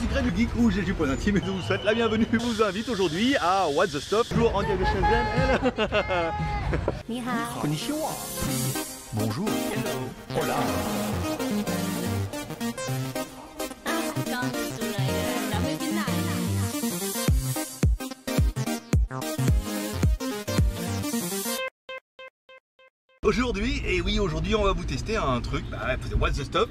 Secret du Geek ou GG Pointintim et je vous souhaite la bienvenue. Je vous invite aujourd'hui à What the stop toujours en direct de Shenzhen. Konnichiwa. Bonjour. Hola. Aujourd'hui, et oui, aujourd'hui, on va vous tester un truc, bah, What the Stop.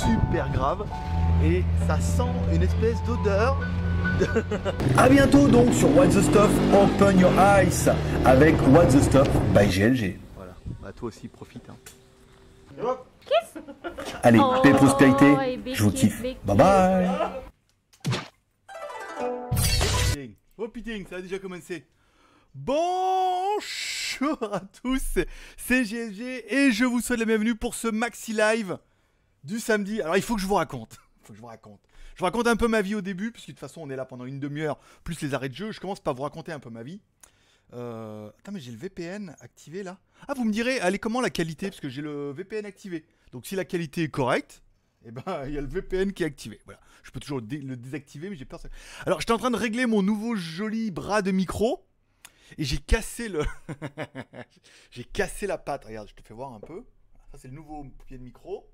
Super grave et ça sent une espèce d'odeur. A bientôt donc sur What the Stuff Open Your Eyes avec What the Stuff by GLG. Voilà, bah toi aussi profite. hein. Allez, Oh, paix et prospérité, oh, je vous kiffe. big Bye bye. Oh putain, ça a déjà commencé. Bonjour à tous, c'est GLG et je vous souhaite la bienvenue pour ce maxi live du samedi. Alors il faut que je vous raconte, il faut que je vous raconte. Je vous raconte un peu ma vie au début, puisque de toute façon on est là pendant une demi-heure, plus les arrêts de jeu. Je commence par vous raconter un peu ma vie. Euh... Attends, mais j'ai le VPN activé là. Ah, vous me direz, elle est comment la qualité? Parce que j'ai le VPN activé. Donc si la qualité est correcte, eh ben il y a le VPN qui est activé. Voilà. Je peux toujours le, dé- le désactiver, mais j'ai peur. Alors j'étais en train de régler mon nouveau joli bras de micro. Et j'ai cassé le. j'ai cassé la patte. Regarde, je te fais voir un peu. Ça, c'est le nouveau pied de micro.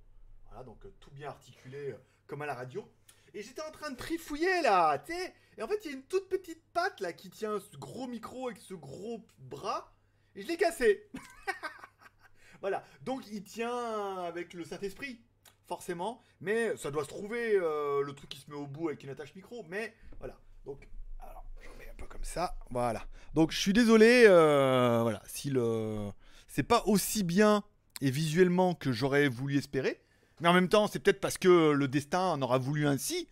Donc euh, tout bien articulé euh, comme à la radio. Et j'étais en train de trifouiller là, tu sais. Et en fait, il y a une toute petite patte là qui tient ce gros micro avec ce gros bras. Et je l'ai cassé. voilà, donc il tient avec le Saint-Esprit, forcément. Mais ça doit se trouver euh, le truc qui se met au bout avec une attache micro. Mais voilà, donc alors, je remets un peu comme ça. Voilà. Donc, je suis désolé. voilà. Si le. C'est pas aussi bien et visuellement que j'aurais voulu espérer. Mais en même temps, c'est peut-être parce que le destin en aura voulu ainsi.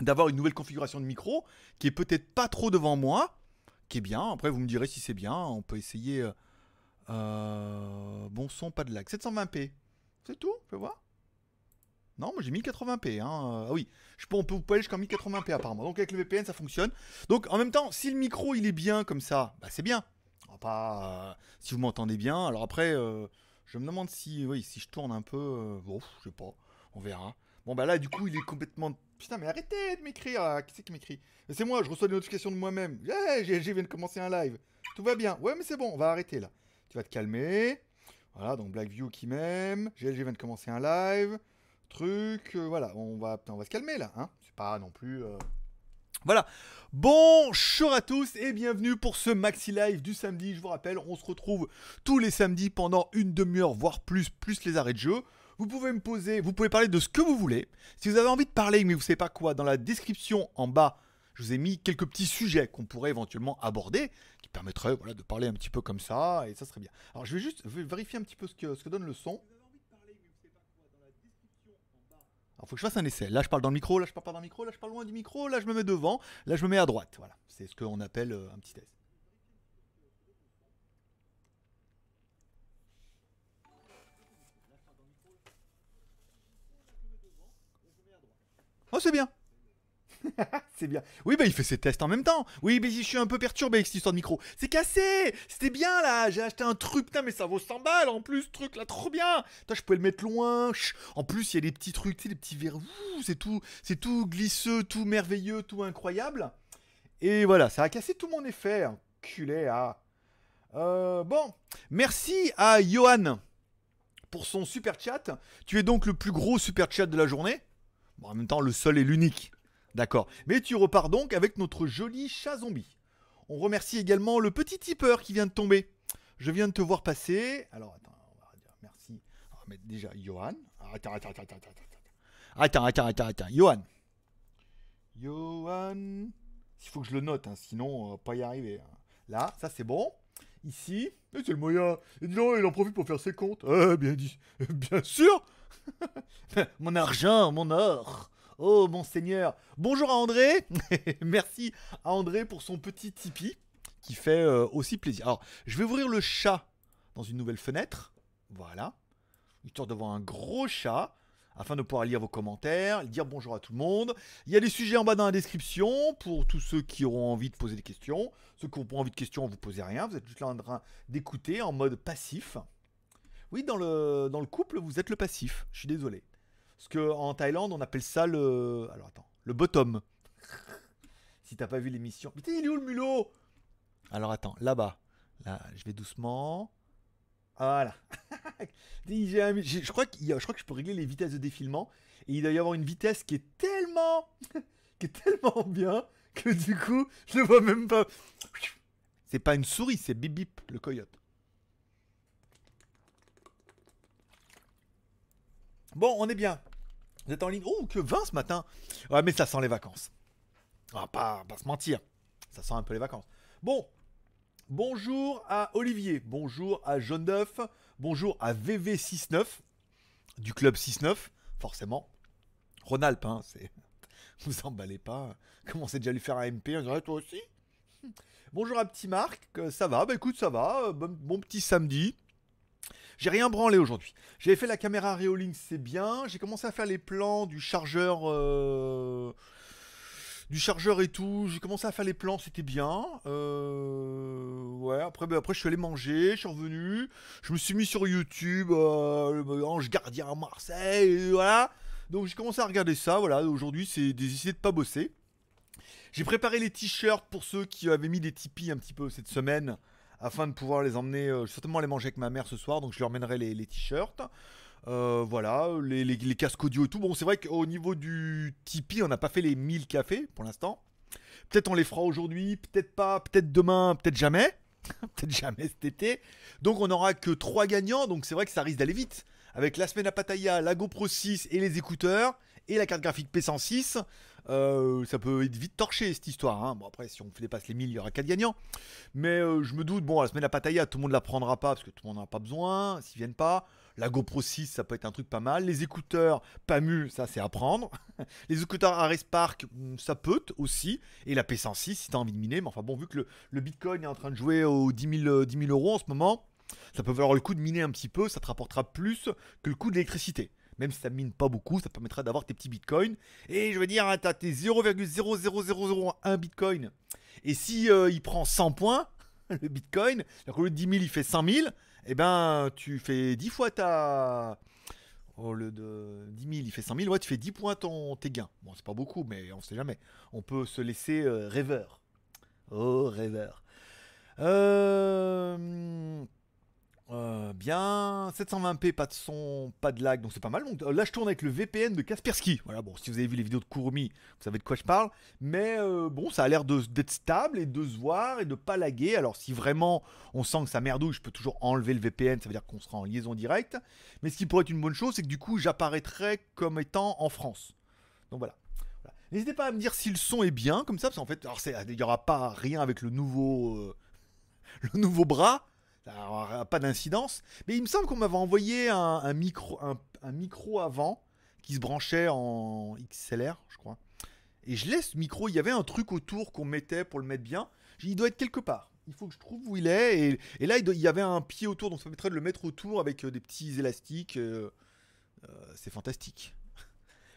D'avoir une nouvelle configuration de micro qui est peut-être pas trop devant moi. Qui est bien. Après, vous me direz si c'est bien. On peut essayer. euh, euh, bon son, pas de lag. 720p. C'est tout Fais voir? Non, moi j'ai 1080p. Hein. Ah oui, je peux, on peut, vous pouvez aller jusqu'en 1080p apparemment. Donc avec le VPN, ça fonctionne. Donc en même temps, si le micro il est bien comme ça, bah, c'est bien. Euh, si vous m'entendez bien. Alors après, je me demande si, oui, si je tourne un peu. euh, bon, je sais pas. On verra. Bon bah là, du coup, il est complètement. Putain, mais arrêtez de m'écrire. Qui c'est qui m'écrit? C'est moi. Je reçois des notifications de moi-même. Yeah, GLG vient de commencer un live. Tout va bien. Ouais, mais c'est bon. On va arrêter là. Tu vas te calmer. Voilà, donc Blackview qui m'aime. GLG vient de commencer un live truc, euh, voilà, on va, on va se calmer là, hein. C'est pas non plus. euh, Voilà. Bonjour à tous et bienvenue pour ce maxi live du samedi. Je vous rappelle, on se retrouve tous les samedis pendant une demi-heure, voire plus, plus les arrêts de jeu. Vous pouvez me poser, vous pouvez parler de ce que vous voulez. Si vous avez envie de parler, mais vous savez pas quoi, dans la description en bas, je vous ai mis quelques petits sujets qu'on pourrait éventuellement aborder, qui permettraient de parler un petit peu comme ça, et ça serait bien. Alors je vais juste vérifier un petit peu ce que donne le son. Alors, faut que je fasse un essai. Là, je parle dans le micro, là, je parle pas dans le micro, là, je parle loin du micro, là, je me mets devant, là, je me mets à droite. Voilà. C'est ce qu'on appelle euh, un petit test. Oh, c'est bien. c'est bien. Oui, bah il fait ses tests en même temps. Oui, mais je suis un peu perturbé avec cette histoire de micro. C'est cassé C'était bien là J'ai acheté un truc, putain, mais ça vaut 100 balles en plus, ce truc là, trop bien Putain, je pouvais le mettre loin. En plus, il y a des petits trucs, tu sais, des petits verres. C'est tout, c'est tout glisseux, tout merveilleux, tout incroyable. Et voilà, ça a cassé tout mon effet. Enculé, ah. Euh, bon, merci à Johan pour son super chat. Tu es donc le plus gros super chat de la journée. Bon, en même temps, le seul et l'unique. D'accord. Mais tu repars donc avec notre joli chat zombie. On remercie également le petit tipeur qui vient de tomber. Je viens de te voir passer. Alors, attends, on va dire merci. On va mettre déjà Johan. Ah, Attends, attends, attends, attends, attends, attends. Attends, attends, attends. Johan. Johan. Il faut que je le note, hein, sinon, on va pas y arriver. hein. Là, ça c'est bon. Ici. Eh, c'est le moyen. Et il en profite pour faire ses comptes. Eh, bien dit. Bien sûr. mon argent, mon or. Oh, mon seigneur. Bonjour à André. Merci à André pour son petit Tipeee qui fait euh, aussi plaisir. Alors, je vais ouvrir le chat dans une nouvelle fenêtre. Voilà. Histoire de voir un gros chat afin de pouvoir lire vos commentaires, dire bonjour à tout le monde. Il y a des sujets en bas dans la description pour tous ceux qui auront envie de poser des questions. Ceux qui n'ont pas envie de questions, vous posez rien. Vous êtes juste là en train d'écouter en mode passif. Oui, dans le couple, vous êtes le passif. Je suis désolé. Parce qu'en Thaïlande, on appelle ça le. Alors attends, le bottom. si t'as pas vu l'émission. Putain, il est où le mulot? Alors attends, là-bas. Là, je vais doucement. Voilà. Je crois que je peux régler les vitesses de défilement. Et il doit y avoir une vitesse qui est tellement. qui est tellement bien que du coup, je le vois même pas. C'est pas une souris, c'est Bip Bip, le coyote. Bon, on est bien. Vous êtes en ligne. Oh, que 20 ce matin. Ouais, mais ça sent les vacances. On va pas, pas se mentir. Ça sent un peu les vacances. Bon. Bonjour à Olivier. Bonjour à Jaune d'œuf. Bonjour à VV69 du club 6-9, forcément. Ronalp, hein, c'est. Vous emballez pas. Commencez déjà à lui faire un MP. On dirait toi aussi? Bonjour à petit Marc. euh, Ça va Bah écoute, ça va. euh, Bon, bon petit samedi. J'ai rien branlé aujourd'hui. J'avais fait la caméra Reolink, c'est bien. J'ai commencé à faire les plans du chargeur. euh, Du chargeur et tout. J'ai commencé à faire les plans, c'était bien. Euh, Ouais, après, bah, après je suis allé manger, je suis revenu. Je me suis mis sur YouTube, euh, le Ange Gardien à Marseille, voilà. Donc j'ai commencé à regarder ça, voilà. Aujourd'hui, c'est d'essayer de pas bosser. J'ai préparé les t-shirts pour ceux qui avaient mis des Tipeee un petit peu cette semaine afin de pouvoir les emmener, euh, certainement les manger avec ma mère ce soir, donc je leur mènerai les, t-shirts. Euh, voilà, les casques audio et tout. Bon, c'est vrai qu'au niveau du Tipeee, on n'a pas fait les 1000 cafés pour l'instant. Peut-être on les fera aujourd'hui, peut-être pas, peut-être demain, peut-être jamais. peut-être jamais cet été. Donc on n'aura que 3 gagnants, donc c'est vrai que ça risque d'aller vite. Avec la semaine à Pattaya, la GoPro 6 et les écouteurs, et la carte graphique P106, euh, ça peut être vite torché cette histoire. hein. Bon après, si on dépasse les 1000, il y aura 4 gagnants. Mais euh, je me doute, bon, la semaine à Pattaya, tout le monde la prendra pas, parce que tout le monde n'en a pas besoin, s'ils viennent pas. La GoPro 6, ça peut être un truc pas mal. Les écouteurs PAMU, ça c'est à prendre. Les écouteurs Ares Park, hmm, ça peut aussi. Et la P106, si t'as envie de miner. Mais enfin bon, vu que le, Bitcoin est en train de jouer aux 10 000, euh, 10 000 euros en ce moment, ça peut valoir le coup de miner un petit peu. Ça te rapportera plus que le coût de l'électricité. Même si ça mine pas beaucoup, ça permettra d'avoir tes petits bitcoins. Et je veux dire, hein, t'as tes 0,00001 bitcoin. Et si euh, il prend 100 points, le bitcoin, alors qu'au lieu de 10 000, il fait 100 000, eh ben, tu fais 10 fois ta. Au lieu de 10 000, il fait 100 000, ouais, tu fais 10 points ton, tes gains. Bon, c'est pas beaucoup, mais on sait jamais. On peut se laisser euh, rêveur. Oh, rêveur. Euh, euh, bien, 720p, pas de son, pas de lag, donc c'est pas mal. Donc euh, là, je tourne avec le VPN de Kaspersky. Voilà, bon, si vous avez vu les vidéos de Kurumi, vous savez de quoi je parle. Mais euh, bon, ça a l'air d'être stable et de se voir et de pas laguer. Alors, si vraiment on sent que ça merdouille, je peux toujours enlever le VPN, ça veut dire qu'on sera en liaison directe. Mais ce qui pourrait être une bonne chose, c'est que du coup, j'apparaîtrai comme étant en France. Donc voilà. N'hésitez pas à me dire si le son est bien, comme ça, parce qu'en fait, il n'y aura pas rien avec le nouveau, le nouveau bras. Ça n'aura pas d'incidence. Mais il me semble qu'on m'avait envoyé un, micro, un, avant qui se branchait en XLR, je crois. Et je laisse ce micro, il y avait un truc autour qu'on mettait pour le mettre bien. Il doit être quelque part. Il faut que je trouve où il est. Et, là, il y avait un pied autour, donc ça permettrait de le mettre autour avec euh, des petits élastiques. euh, euh, c'est fantastique.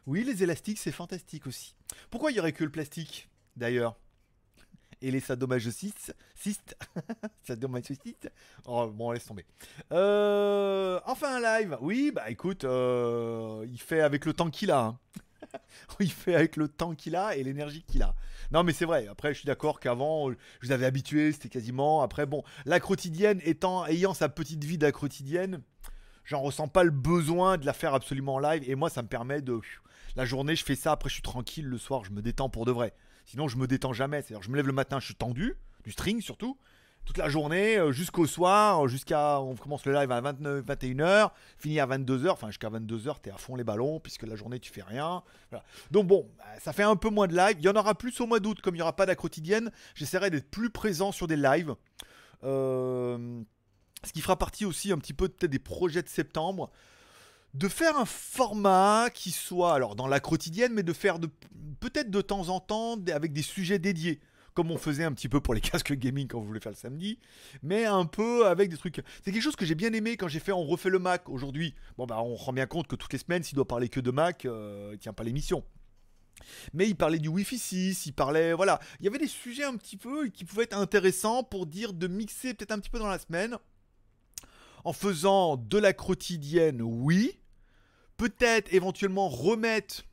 Oui, les élastiques, c'est fantastique aussi. Pourquoi il n'y aurait que le plastique, d'ailleurs? Et les sadomasochistes Sadomasochistes Oh, bon, laisse tomber. Euh, enfin, un live. Oui, bah écoute, euh, il fait avec le temps qu'il a. hein. il fait avec le temps qu'il a et l'énergie qu'il a. Non, mais c'est vrai. Après, je suis d'accord qu'avant, je vous avais habitué, c'était quasiment. Après, bon, la quotidienne étant, ayant sa petite vie de quotidienne, j'en ressens pas le besoin de la faire absolument en live. Et moi, ça me permet de. La journée, je fais ça, après je suis tranquille, le soir, je me détends pour de vrai. Sinon, je me détends jamais. C'est-à-dire, je me lève le matin, je suis tendu, du string surtout, toute la journée, euh, jusqu'au soir, euh, jusqu'à. On commence le live à 29, 21h, finit à 22h, enfin jusqu'à 22h, t'es à fond les ballons, puisque la journée, tu fais rien. Donc bon, bah, ça fait un peu moins de live. Il y en aura plus au mois d'août, comme il n'y aura pas d'acquotidienne quotidienne, j'essaierai d'être plus présent sur des lives. Euh, ce qui fera partie aussi un petit peu peut-être des projets de septembre de faire un format qui soit alors dans la quotidienne mais de faire peut-être de temps en temps avec des sujets dédiés comme on faisait un petit peu pour les casques gaming quand vous voulez faire le samedi mais un peu avec des trucs c'est quelque chose que j'ai bien aimé quand j'ai fait on refait le Mac aujourd'hui bon bah on rend bien compte que toutes les semaines s'il doit parler que de Mac euh, il tient pas l'émission mais il parlait du Wi-Fi 6, il parlait. Voilà. Il y avait des sujets un petit peu qui pouvaient être intéressants pour dire de mixer peut-être un petit peu dans la semaine. En faisant de la quotidienne, oui. Peut-être éventuellement remettre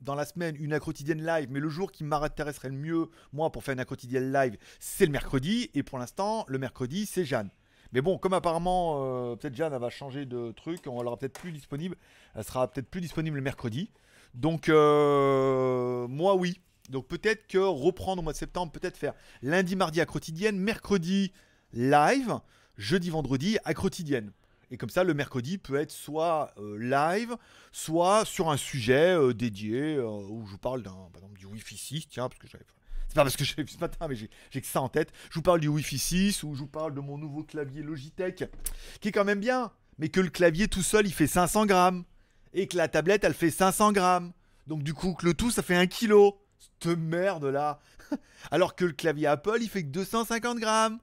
dans la semaine une quotidienne live, mais le jour qui m'intéresserait le mieux, moi, pour faire une quotidienne live, c'est le mercredi. Et pour l'instant, le mercredi, c'est Jeanne. Mais bon, comme apparemment, euh, peut-être Jeanne, va changer de truc, on l'aura peut-être plus disponible. Elle sera peut-être plus disponible le mercredi. Donc, euh, moi, oui. Donc, peut-être que reprendre au mois de septembre, peut-être faire lundi, mardi à quotidienne, mercredi live, jeudi, vendredi à quotidienne. Et comme ça, le mercredi peut être soit euh, live, soit sur un sujet euh, dédié euh, où je vous parle d'un, par exemple, du Wi-Fi 6, tiens, parce que j'avais. C'est pas parce que j'ai vu ce matin, mais j'ai j'ai que ça en tête. Je vous parle du Wi-Fi 6 ou je vous parle de mon nouveau clavier Logitech, qui est quand même bien, mais que le clavier tout seul, il fait 500 grammes. Et que la tablette, elle fait 500 grammes. Donc du coup, que le tout, ça fait 1 kilo. Cette merde là. Alors que le clavier Apple, il fait que 250 grammes.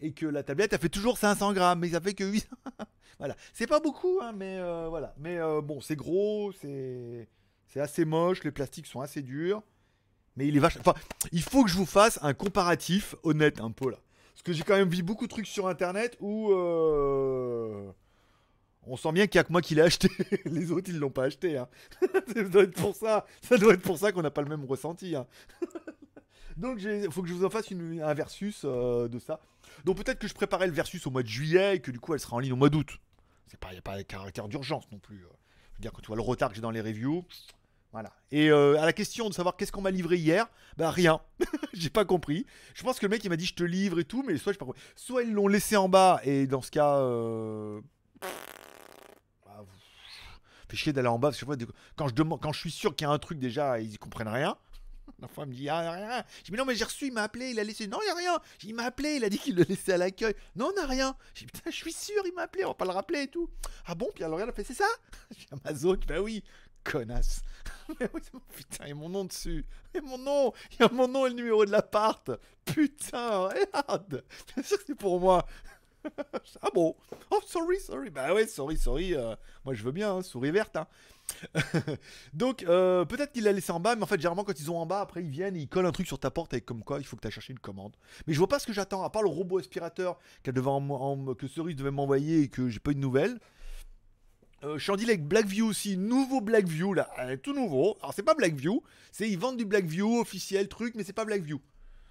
Et que la tablette, elle fait toujours 500 grammes. Mais ça fait que 800. voilà. C'est pas beaucoup, hein, mais euh, voilà. Mais euh, bon, c'est gros, c'est c'est assez moche, les plastiques sont assez durs. Mais il est vache. Enfin, il faut que je vous fasse un comparatif honnête un peu là. Parce que j'ai quand même vu beaucoup de trucs sur internet où. euh, On sent bien qu'il n'y a que moi qui l'ai acheté. Les autres, ils l'ont pas acheté. hein. ça doit être pour ça. Ça doit être pour ça qu'on n'a pas le même ressenti. hein. Donc, il faut que je vous en fasse une- un versus euh, de ça. Donc, peut-être que je préparais le versus au mois de juillet et que du coup, elle sera en ligne au mois d'août. C'est pas, il n'y a pas de caractère d'urgence non plus. euh. Je veux dire, que tu vois le retard que j'ai dans les reviews. Voilà. Et euh, à la question de savoir qu'est-ce qu'on m'a livré hier, bah rien. j'ai pas compris. Je pense que le mec il m'a dit je te livre et tout, mais soit. Soit ils l'ont laissé en bas et dans ce cas, euh... vous- fait chier d'aller en bas parce que quand je quand je suis sûr qu'il y a un truc déjà, ils y comprennent rien. La elle me dit, ah, y a rien. Je dis, mais non, mais j'ai reçu, il m'a appelé, il a laissé. Non, il y a rien. Il m'a appelé, il a dit qu'il le laissait à l'accueil. Non, on n'a rien. J'ai dit, putain, je suis sûr, il m'a appelé, on va pas le rappeler et tout. Ah bon, puis alors, elle a fait, c'est ça? J'ai Amazon, bah oui, connasse. Putain, il y a mon nom dessus. Il y a mon nom, il y a mon nom et le numéro de l'appart. Putain, regarde. Bien sûr que c'est pour moi. ah bon? Oh, sorry, sorry. Bah ouais, sorry, sorry. euh, moi, je veux bien, hein, souris verte. Hein. Donc, euh, peut-être qu'il l'a laissé en bas, mais en fait, généralement, quand ils ont en bas, après, ils viennent et ils collent un truc sur ta porte avec comme quoi il faut que tu ailles chercher une commande. Mais je vois pas ce que j'attends, à part le robot aspirateur qu'elle devait que Cerise devait m'envoyer et que j'ai pas eu de nouvelles. Euh, je suis en avec Blackview aussi, nouveau Blackview là, tout nouveau. Alors c'est pas Blackview, c'est ils vendent du Blackview officiel truc, mais c'est pas Blackview.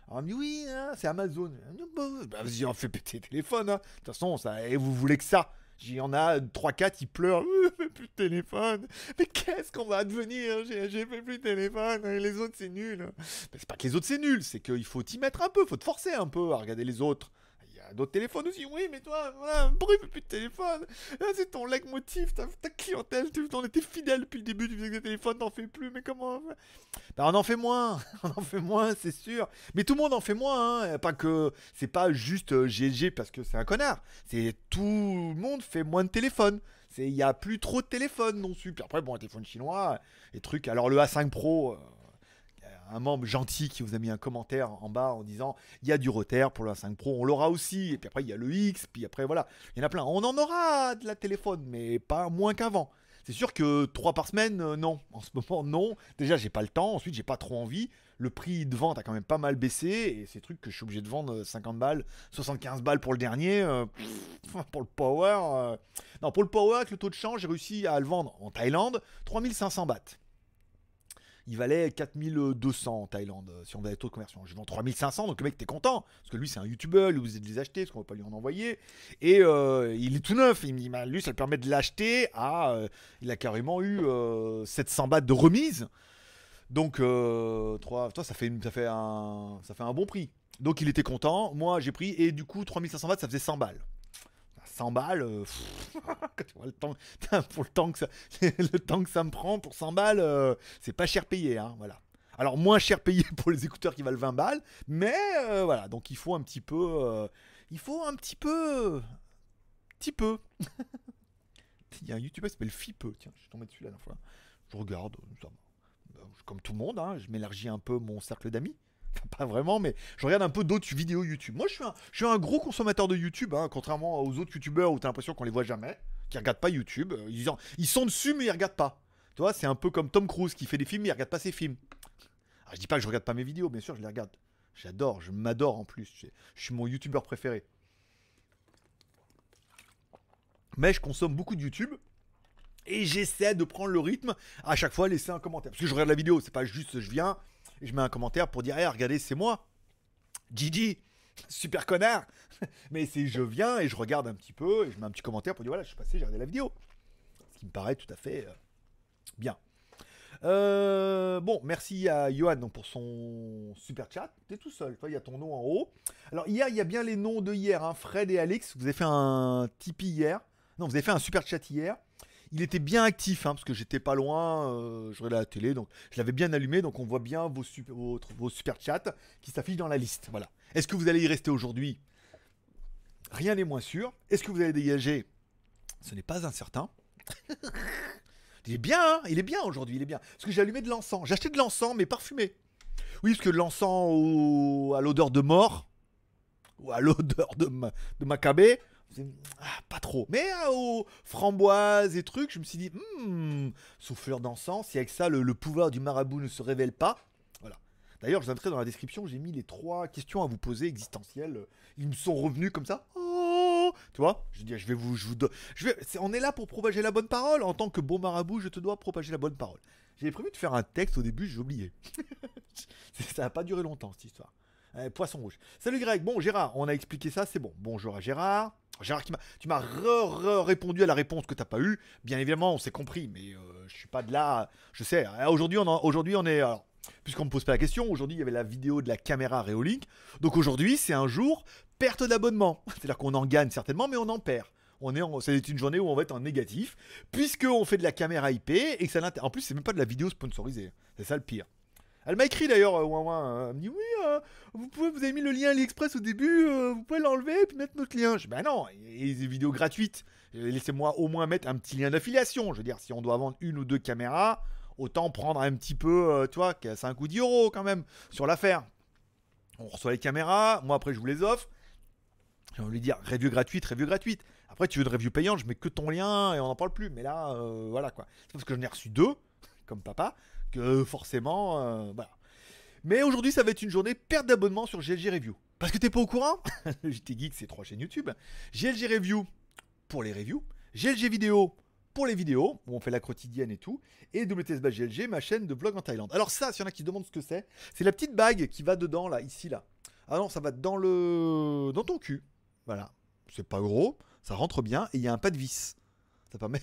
Alors on me dit oui, hein, c'est Amazon. Bah, vas-y, on fait péter le téléphone. hein. De toute façon, ça, et vous voulez que ça? Il y en a 3-4, ils pleurent. Euh, fait plus de téléphone. Mais qu'est-ce qu'on va devenir? J'ai fait plus de téléphone. Les autres, c'est nul. Mais c'est pas que les autres, c'est nul. C'est qu'il faut t'y mettre un peu. faut te forcer un peu à regarder les autres. D'autres téléphones aussi. Oui, mais toi, voilà, pourquoi il plus de téléphone Ah, C'est ton leitmotiv, ta, ta clientèle. Tu on était fidèle depuis le début. Tu faisais des téléphones, t'en fais plus. Mais comment on fait? Bah, on en fait moins. on en fait moins, c'est sûr. Mais tout le monde en fait moins. Hein. Pas que c'est pas juste euh, GLG parce que c'est un connard. C'est tout le monde fait moins de téléphones. C'est il y a plus trop de téléphones non plus. Puis après bon, un téléphone chinois, les trucs. Alors le A5 Pro. euh, un membre gentil qui vous a mis un commentaire en bas en disant il y a du retard pour le A5 Pro, on l'aura aussi. Et puis après il y a le X, puis après voilà, il y en a plein. On en aura de la téléphone, mais pas moins qu'avant. C'est sûr que 3 par semaine, euh, non. En ce moment, non. Déjà, j'ai pas le temps. Ensuite, j'ai pas trop envie. Le prix de vente a quand même pas mal baissé. Et c'est trucs que je suis obligé de vendre euh, 50 balles, 75 balles pour le dernier. euh, pour le Power. euh, Non, pour le Power, avec le taux de change, j'ai réussi à le vendre en Thaïlande 3500 bahts. Il valait 4200 en Thaïlande euh, si on faisait taux de conversion. Je vends 3500, donc le mec t'es content parce que lui c'est un youtubeur, lui vous êtes les acheter parce qu'on va pas lui en envoyer. Et euh, il est tout neuf. Il me dit bah, lui ça permet de l'acheter à. euh, il a carrément eu euh, 700 bahts de remise. Donc toi ça fait ça fait un ça fait un bon prix. Donc il était content. Moi j'ai pris et du coup 3500 bahts ça faisait 100 balles. 100 balles, euh, pour le temps que ça, me prend pour 100 balles, euh, c'est pas cher payé, hein, voilà. Alors moins cher payé pour les écouteurs qui valent 20 balles, mais euh, voilà, donc il faut un petit peu, il faut un petit peu, petit peu. il y a un YouTuber qui s'appelle Fipe, tiens, je suis tombé dessus la dernière fois. Je regarde, comme tout le monde, hein, je m'élargis un peu mon cercle d'amis. Pas vraiment, mais je regarde un peu d'autres vidéos YouTube. Moi, je suis un, je suis un gros consommateur de YouTube, hein, contrairement aux autres YouTubeurs où t'as l'impression qu'on les voit jamais, qui regardent pas YouTube. Euh, Ils, en- ils sont dessus, mais ils regardent pas. Tu vois, c'est un peu comme Tom Cruise qui fait des films, mais il regarde pas ses films. Alors, je dis pas que je regarde pas mes vidéos, bien sûr, je les regarde. J'adore, je m'adore en plus. Je, je suis mon YouTubeur préféré. Mais je consomme beaucoup de YouTube. Et j'essaie de prendre le rythme à chaque fois laisser un commentaire. Parce que je regarde la vidéo, c'est pas juste je viens je mets un commentaire pour dire hey, regardez, c'est moi. Gigi, super connard. Mais c'est je viens et je regarde un petit peu et je mets un petit commentaire pour dire voilà, je suis passé, j'ai regardé la vidéo. Ce qui me paraît tout à fait euh, bien. Euh, bon, merci à Johan pour son super chat. T'es tout seul, toi, il y a ton nom en haut. Alors, hier, il y a bien les noms de hier, hein, Fred et Alex. Vous avez fait un Tipeee hier. Non, vous avez fait un super chat hier. Il était bien actif, hein, parce que j'étais pas loin, euh, je la télé, donc je l'avais bien allumé, donc on voit bien vos, super, chats qui s'affichent dans la liste. Voilà. Est-ce que vous allez y rester aujourd'hui? Rien n'est moins sûr. Est-ce que vous allez dégager? Ce n'est pas incertain. il est bien, hein il est bien aujourd'hui, il est bien. Parce que j'ai allumé de l'encens. J'ai acheté de l'encens, mais parfumé. Oui, parce que l'encens au- à l'odeur de mort, ou à l'odeur de, ma- ah, pas trop. Mais euh, aux framboises et trucs, je me suis dit, hmm, souffleur d'encens, si avec ça le, pouvoir du marabout ne se révèle pas. Voilà. D'ailleurs, je vous indiquerai dans la description, j'ai mis les trois questions à vous poser existentielles. Ils me sont revenus comme ça. Oh tu vois Je dis, je vais vous, je vous, je vais, on est là pour propager la bonne parole. En tant que bon marabout, je te dois propager la bonne parole. J'avais prévu de faire un texte au début, j'ai oublié. ça n'a pas duré longtemps cette histoire. Euh, poisson rouge. Salut Greg. Bon, Gérard, on a expliqué ça, c'est bon. Bonjour à Gérard. Gérard, tu m'as répondu à la réponse que t'as pas eue. Bien évidemment, on s'est compris, mais euh, je suis pas de là. Je sais. euh, Aujourd'hui, on, on est. alors, Puisqu'on me pose pas la question, aujourd'hui il y avait la vidéo de la caméra Reolink. Donc aujourd'hui, c'est un jour perte d'abonnement. C'est-à-dire qu'on en gagne certainement, mais on en perd. On en, c'est une journée où on va être en négatif, puisqu'on fait de la caméra IP et que ça En plus, c'est même pas de la vidéo sponsorisée. C'est ça le pire. Elle m'a écrit d'ailleurs, euh, euh, elle me dit oui, euh, vous, pouvez, vous avez mis le lien AliExpress au début, vous pouvez l'enlever et puis mettre notre lien. Je dis bah non, et des vidéos gratuites. Laissez-moi au moins mettre un petit lien d'affiliation. Je veux dire, si on doit vendre une ou deux caméras, autant prendre un petit peu, tu vois, c'est un coup 10 euros quand même sur l'affaire. On reçoit les caméras, moi après je vous les offre. J'ai envie de dire review gratuite, review gratuite. Après, tu veux une review payante, je mets que ton lien et on n'en parle plus. Mais là, voilà quoi. C'est parce que j'en ai reçu deux, comme papa, que forcément, euh. Mais aujourd'hui, ça va être une journée perte d'abonnement sur GLG Review. Parce que t'es pas au courant JT Geek, c'est trois chaînes YouTube. GLG Review pour les reviews. GLG Vidéo pour les vidéos, où on fait la quotidienne et tout. Et WTS GLG, ma chaîne de vlog en Thaïlande. Alors ça, s'il y en a qui se demandent ce que c'est, c'est la petite bague qui va dedans, là, ici, là. Ah non, ça va dans le... dans ton cul. Voilà. C'est pas gros, ça rentre bien, et il y a un pas de vis. Ça permet...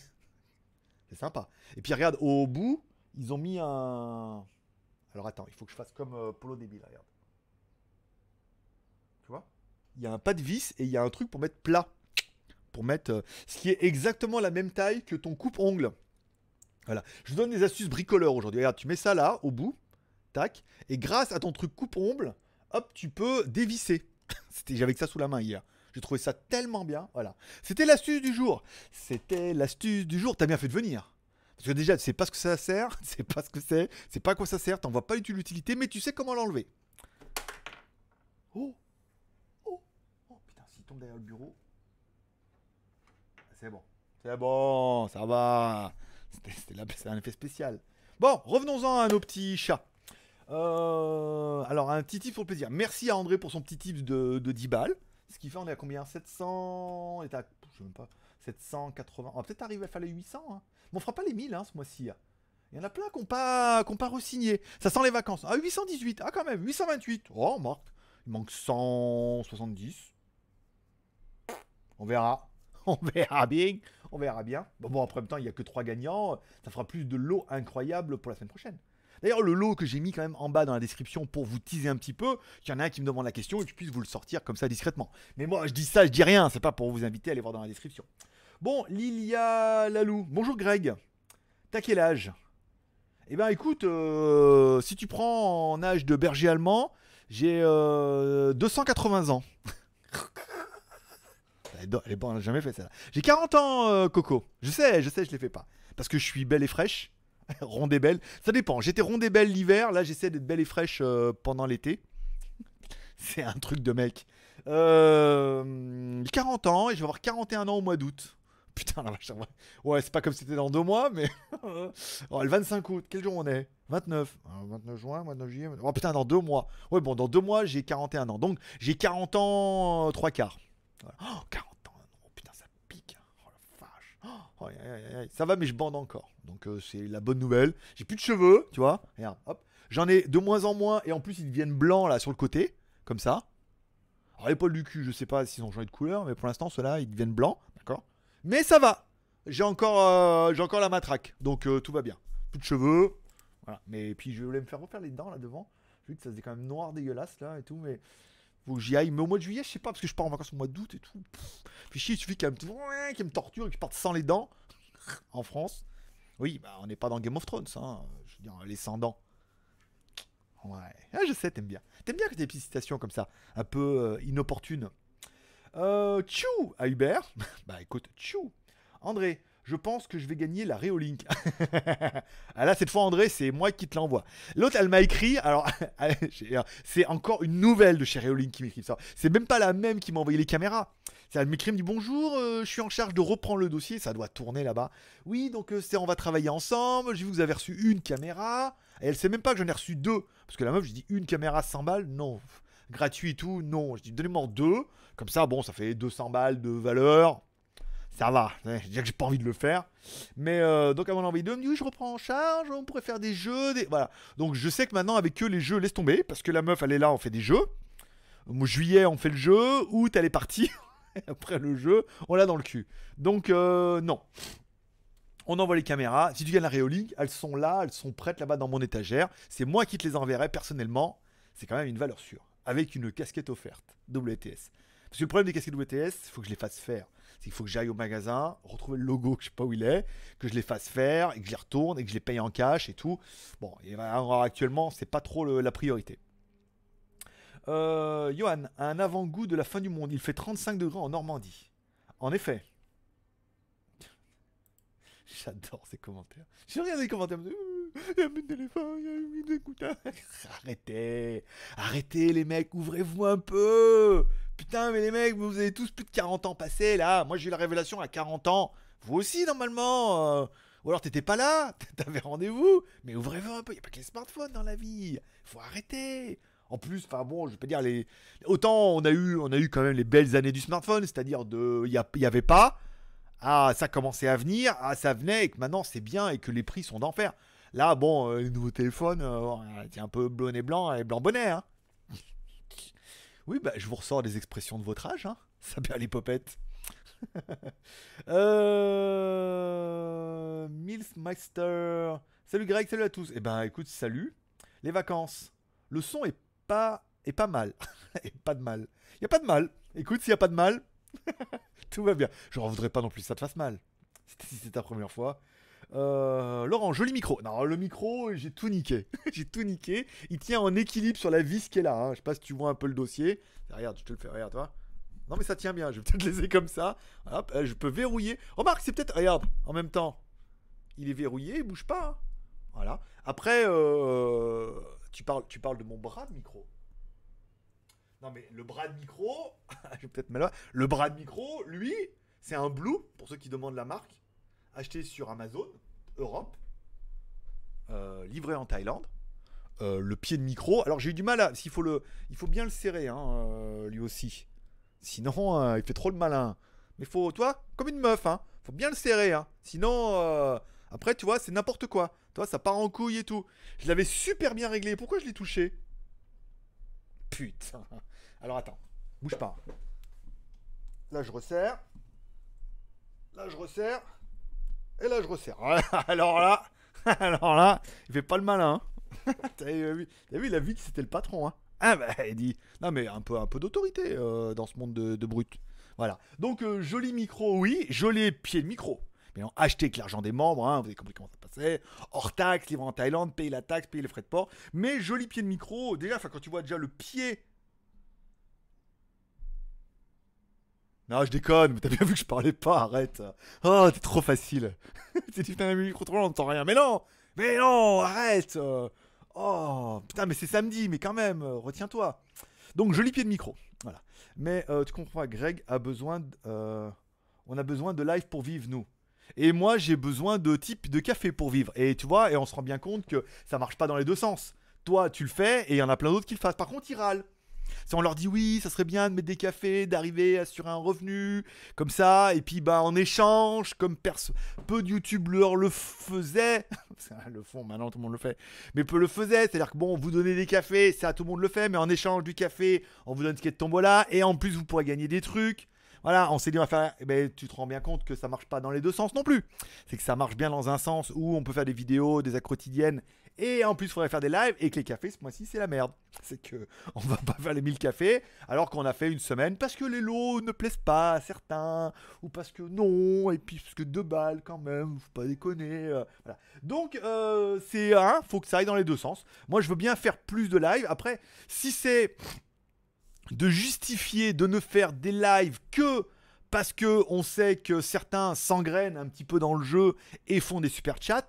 C'est sympa. Et puis regarde, au bout, ils ont mis un... Alors attends, il faut que je fasse comme euh, Polo Débile, regarde. Tu vois? Il y a un pas de vis et il y a un truc pour mettre plat. Pour mettre... euh, ce qui est exactement la même taille que ton coupe-ongle. Voilà. Je vous donne des astuces bricoleurs aujourd'hui. Regarde, tu mets ça là, au bout. Tac. Et grâce à ton truc coupe-ongle, hop, tu peux dévisser. J'avais que ça sous la main hier. J'ai trouvé ça tellement bien. Voilà. C'était l'astuce du jour. C'était l'astuce du jour. T'as bien fait de venir. Parce que déjà, tu sais pas ce que ça sert, tu sais pas ce que c'est, c'est pas à quoi ça sert, t'en vois pas du tout l'utilité, mais tu sais comment l'enlever. Oh Oh Oh putain, s'il tombe derrière le bureau. C'est bon. C'est bon, ça va. C'est un effet spécial. Bon, revenons-en à nos petits chats. Euh, alors, un petit tip pour le plaisir. Merci à André pour son petit tip de, de 10 balles. Ce qui fait, on est à combien? 700. On est à. Je sais même pas. 780. On va peut-être arriver à faire les 800. Hein. Mais on fera pas les 1000 hein, ce mois-ci. Il y en a plein qui n'ont pas, ont pas re-signé. Ça sent les vacances. Ah, 818. Ah, quand même. 828. Oh, Marc. Il manque 170. On verra. On verra bien. On verra bien. Bon, bon après, en même temps, il n'y a que 3 gagnants. Ça fera plus de lots incroyables pour la semaine prochaine. D'ailleurs, le lot que j'ai mis quand même en bas dans la description pour vous teaser un petit peu, qu'il y en a un qui me demande la question et que je puisse vous le sortir comme ça discrètement. Mais moi, je dis ça, je dis rien. C'est pas pour vous inviter à aller voir dans la description. Bon, Lilia Lalou. Bonjour Greg. T'as quel âge? Eh ben écoute, euh, si tu prends en âge de berger allemand, j'ai euh, 280 ans. Elle n'a jamais fait ça. J'ai 40 ans, euh, Coco. Je sais, je sais, je les fais pas. Parce que je suis belle et fraîche. ronde et belle. Ça dépend. J'étais ronde et belle l'hiver. Là, j'essaie d'être belle et fraîche euh, pendant l'été. C'est un truc de mec. Euh, 40 ans et je vais avoir 41 ans au mois d'août. Putain, la vache. ouais. C'est pas comme si c'était dans deux mois, mais. oh, le 25 août, quel jour on est? 29. Euh, 29 juin, 29 juillet. Oh putain, dans deux mois. Ouais, bon, dans deux mois, j'ai 41 ans. Donc, j'ai 40 ans, euh, trois quarts. Oh, 40 ans. Oh putain, ça pique. Oh la vache. Oh, aïe, aïe, aïe. Ça va, mais je bande encore. Donc, euh, c'est la bonne nouvelle. J'ai plus de cheveux, tu vois. Regarde, hop. J'en ai de moins en moins. Et en plus, ils deviennent blancs là sur le côté. Comme ça. Alors, les poils du cul, je sais pas s'ils ont changé de couleur. Mais pour l'instant, ceux-là, ils deviennent blancs. Mais ça va. J'ai encore, euh, j'ai encore la matraque. Donc, euh, tout va bien. Plus de cheveux. Voilà. Mais puis, je voulais me faire refaire les dents là devant. Vu que ça faisait quand même noir dégueulasse là et tout. Mais faut que j'y aille. Mais au mois de juillet, je sais pas. Parce que je pars en vacances au mois d'août et tout. Puis chier, il suffit qu'elle me, me torture et que je parte sans les dents. en France. Oui, bah, on n'est pas dans Game of Thrones, hein. Je veux dire, les sans dents. Ouais. Ah, je sais, t'aimes bien. T'aimes bien que des petites citations comme ça, un peu euh, inopportunes. Euh, tchou à Hubert. bah écoute, tchou. André, je pense que je vais gagner la Réolink. ah là, cette fois, André, c'est moi qui te l'envoie. L'autre, elle m'a écrit. Alors, j'ai- c'est encore une nouvelle de chez Réolink qui m'écrit ça. C'est même pas la même qui m'a envoyé les caméras. Elle m'écrit, elle me dit bonjour, euh, je suis en charge de reprendre le dossier, ça doit tourner là-bas. Oui, donc euh, on va travailler ensemble. J'ai vu que vous avez reçu une caméra. Et elle sait même pas que j'en ai reçu deux. Parce que la meuf, je dis une caméra 100 balles, non. Gratuit et tout, non. Je dis donnez-moi deux. Comme ça, bon, ça fait 200 balles de valeur. Ça va. Ouais, Je dis que j'ai pas envie de le faire. Mais euh, donc, a envoyé deux. Elle me dit oui, je reprends en charge. On pourrait faire des jeux. Voilà. Donc, je sais que maintenant, avec eux, les jeux, laisse tomber. Parce que la meuf, elle est là, on fait des jeux. Juillet, on fait le jeu. Août, elle est partie. Après le jeu, on l'a dans le cul. Donc, euh, non. On envoie les caméras. Si tu gagnes la Réolink, elles sont là, elles sont prêtes là-bas dans mon étagère. C'est moi qui te les enverrai personnellement. C'est quand même une valeur sûre. Avec une casquette offerte WTS. Parce que le problème des casquettes WTS, il faut que je les fasse faire. C'est qu'il faut que j'aille au magasin, retrouver le logo, que je sais pas où il est, que je les fasse faire, et que je les retourne, et que je les paye en cash et tout. Bon, et alors, actuellement, c'est pas trop la priorité. Euh, Johan, un avant-goût de la fin du monde. Il fait 35 degrés en Normandie. En effet. J'adore ces commentaires. Je regarde les commentaires. Il y a un téléphone, il y a une écouteur. Arrêtez. Arrêtez les mecs, ouvrez-vous un peu. Putain, mais les mecs, vous avez tous plus de 40 ans passés là. Moi j'ai eu la révélation à 40 ans. Vous aussi normalement. euh. Ou alors t'étais pas là, t'avais rendez-vous. Mais ouvrez-vous un peu, il n'y a pas que les smartphones dans la vie. Faut arrêter. En plus, enfin bon, je peux dire les. Autant on a eu, on a eu quand même les belles années du smartphone, c'est-à-dire de, il y avait pas. Ah, ça commençait à venir, ah, ça venait, et que maintenant c'est bien et que les prix sont d'enfer. Là, bon, euh, les nouveaux téléphones, euh, un peu bonnet blanc et blanc bonnet. Hein. oui, bah, je vous ressors des expressions de votre âge. Hein. Ça bien les popettes. euh... Milsmeister. Salut Greg, salut à tous. Eh ben, écoute, salut. Les vacances. Le son est pas, est pas mal. et pas de mal. Y a pas de mal. Écoute, s'il y a pas de mal, tout va bien. Je ne voudrais pas non plus que ça te fasse mal. Si c'est ta première fois. Euh, Laurent, joli micro. Non, le micro, j'ai tout niqué. j'ai tout niqué. Il tient en équilibre sur la vis qui est là. hein. Je sais pas si tu vois un peu le dossier. Regarde, je te le fais. Regarde, toi. Non, mais ça tient bien. Je vais peut-être laisser comme ça. Hop, euh, je peux verrouiller. Remarque, c'est peut-être. Regarde, en même temps. Il est verrouillé, il bouge pas. hein. Voilà. Après, euh, tu, parles, tu parles de mon bras de micro. Non, mais le bras de micro. je vais peut-être là. Le bras de micro, lui, c'est un Blue, pour ceux qui demandent la marque, acheté sur Amazon, Europe, euh, livré en Thaïlande. Euh, le pied de micro. Alors j'ai eu du mal à. Faut il faut bien le serrer, hein, euh, lui aussi. Sinon, il fait trop le malin. Mais faut, toi, comme une meuf, hein. Faut bien le serrer, hein. Sinon, après, tu vois, c'est n'importe quoi. Toi, ça part en couille et tout. Je l'avais super bien réglé. Pourquoi je l'ai touché? Putain. Alors attends, bouge pas. Là, je resserre. Là, je resserre. Et là, je resserre. Alors là, alors là, il fait pas le malin. hein. T'as vu, il a vu que c'était le patron. Hein. Ah bah, il dit. Non, mais un peu, un peu d'autorité euh, dans ce monde de, brut. Voilà. Donc, euh, joli micro, oui. Joli pied de micro. Mais non, avec l'argent des membres, hein, vous avez compris comment ça passait. Hors taxe, livre en Thaïlande, payer la taxe, payer les frais de port. Mais joli pied de micro. Déjà, quand tu vois déjà le pied. Non, je déconne, mais t'as bien vu que je parlais pas, arrête. Oh, t'es trop facile. T'es dit, putain, le micro trop long, on n'entend rien. Mais non Mais non, arrête. Oh, putain, mais c'est samedi, mais quand même, euh, retiens-toi. Donc, joli pied de micro. Voilà. Mais euh, tu comprends, Greg a besoin. de- euh, on a besoin de live pour vivre, nous. Et moi, j'ai besoin de type de café pour vivre. Et tu vois, et on se rend bien compte que ça marche pas dans les deux sens. Toi, tu le fais, et il y en a plein d'autres qui le fassent. Par contre, ils râlent. Si on leur dit oui, ça serait bien de mettre des cafés, d'arriver à assurer un revenu, comme ça, et puis bah en échange, comme peu de youtubeurs le faisaient, le font maintenant tout le monde le fait, mais peu le faisaient, c'est-à-dire que bon, vous donnez des cafés, ça tout le monde le fait, mais en échange du café, on vous donne ce qui est de tombola, et en plus vous pourrez gagner des trucs. Voilà, on s'est dit on va faire, eh ben, tu te rends bien compte que ça marche pas dans les deux sens non plus. C'est que ça marche bien dans un sens où on peut faire des vidéos, des actes quotidiennes, et en plus il faudrait faire des lives, et que les cafés ce mois-ci c'est la merde. C'est que on va pas faire les 1000 cafés, alors qu'on a fait une semaine parce que les lots ne plaisent pas à certains, ou parce que non, et puis parce que deux balles quand même, faut pas déconner. euh. Donc euh, c'est un, faut que ça aille dans les deux sens. Moi je veux bien faire plus de lives. Après, si c'est de justifier de ne faire des lives que parce que on sait que certains s'engrainent un petit peu dans le jeu et font des super chats,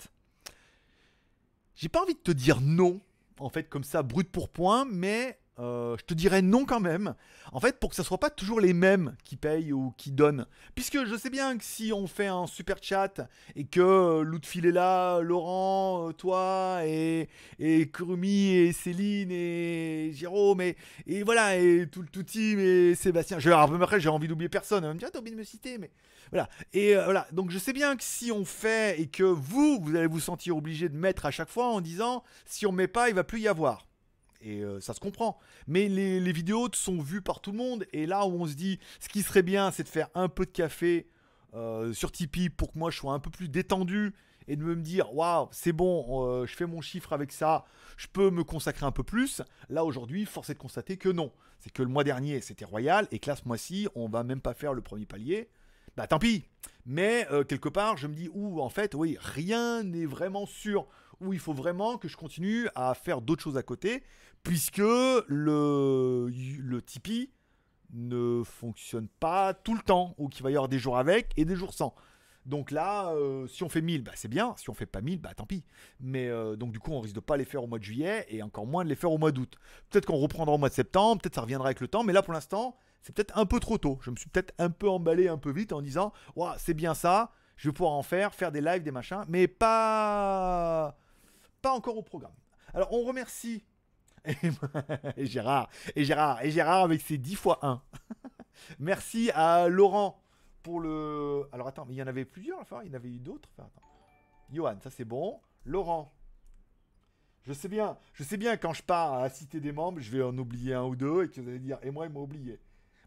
j'ai pas envie de te dire non, en fait, comme ça, brut pour point, mais euh, je te dirais non quand même. En fait, pour que ça soit pas toujours les mêmes qui payent ou qui donnent. Puisque je sais bien que si on fait un super chat et que euh, Lutfil est là, Laurent, euh, toi et, et Kurumi et Céline et Jérôme et, et voilà, et tout le tout team et Sébastien. Je, après, j'ai envie d'oublier personne. On me dire, Ah, t'as oublié de me citer, mais voilà. Et voilà. Donc je sais bien que si on fait et que vous, vous allez vous sentir obligé de mettre à chaque fois en disant, si on met pas, il va plus y avoir. Et euh, ça se comprend. Mais les, les vidéos sont vues par tout le monde. Et là où on se dit, ce qui serait bien, c'est de faire un peu de café euh, sur Tipeee pour que moi je sois un peu plus détendu et de me dire, waouh, c'est bon, euh, je fais mon chiffre avec ça, je peux me consacrer un peu plus. Là aujourd'hui, force est de constater que non. C'est que le mois dernier c'était royal et que là ce mois-ci, on va même pas faire le premier palier. Bah tant pis. Mais quelque part, je me dis, ouh, en fait, oui, rien n'est vraiment sûr. Où il faut vraiment que je continue à faire d'autres choses à côté, puisque le, le Tipeee ne fonctionne pas tout le temps, ou qu'il va y avoir des jours avec et des jours sans. Donc là, euh, si on fait 1000, bah c'est bien. Si on fait pas 1000, bah tant pis. Mais euh, donc du coup, on risque de pas les faire au mois de juillet et encore moins de les faire au mois d'août. Peut-être qu'on reprendra au mois de septembre, peut-être ça reviendra avec le temps. Mais là, pour l'instant, c'est peut-être un peu trop tôt. Je me suis peut-être un peu emballé un peu vite en disant, Ouah, c'est bien ça. Je vais pouvoir en faire, faire des lives, des machins, mais pas, pas encore au programme. Alors, on remercie et Gérard, et Gérard, et Gérard avec ses 10 fois 1. Merci à Laurent pour le. Alors attends, mais il y en avait plusieurs, enfin, il y en avait eu d'autres. Johan, ça c'est bon. Laurent. Je sais bien, je sais bien quand je pars à citer des membres, je vais en oublier un ou deux et que vous allez dire, et moi, il m'a oublié.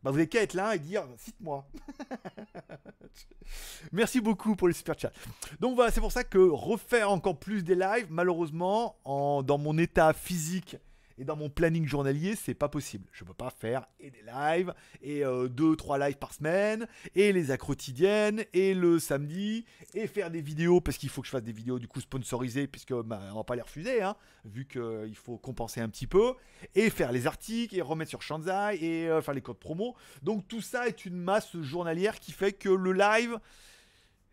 Bah, vous avez qu'à être là et dire, cite-moi. Merci beaucoup pour les super chats. Donc voilà, c'est pour ça que refaire encore plus des lives, malheureusement, en, dans mon état physique et dans mon planning journalier, c'est pas possible. Je peux pas faire et des lives, et euh, deux, trois lives par semaine, et les quotidiennes, et le samedi, et faire des vidéos, parce qu'il faut que je fasse des vidéos du coup sponsorisées, puisque bah, on va pas les refuser, hein, vu qu'il faut compenser un petit peu, et faire les articles, et remettre sur Shanzai, et euh, faire les codes promo. Donc tout ça est une masse journalière qui fait que le live,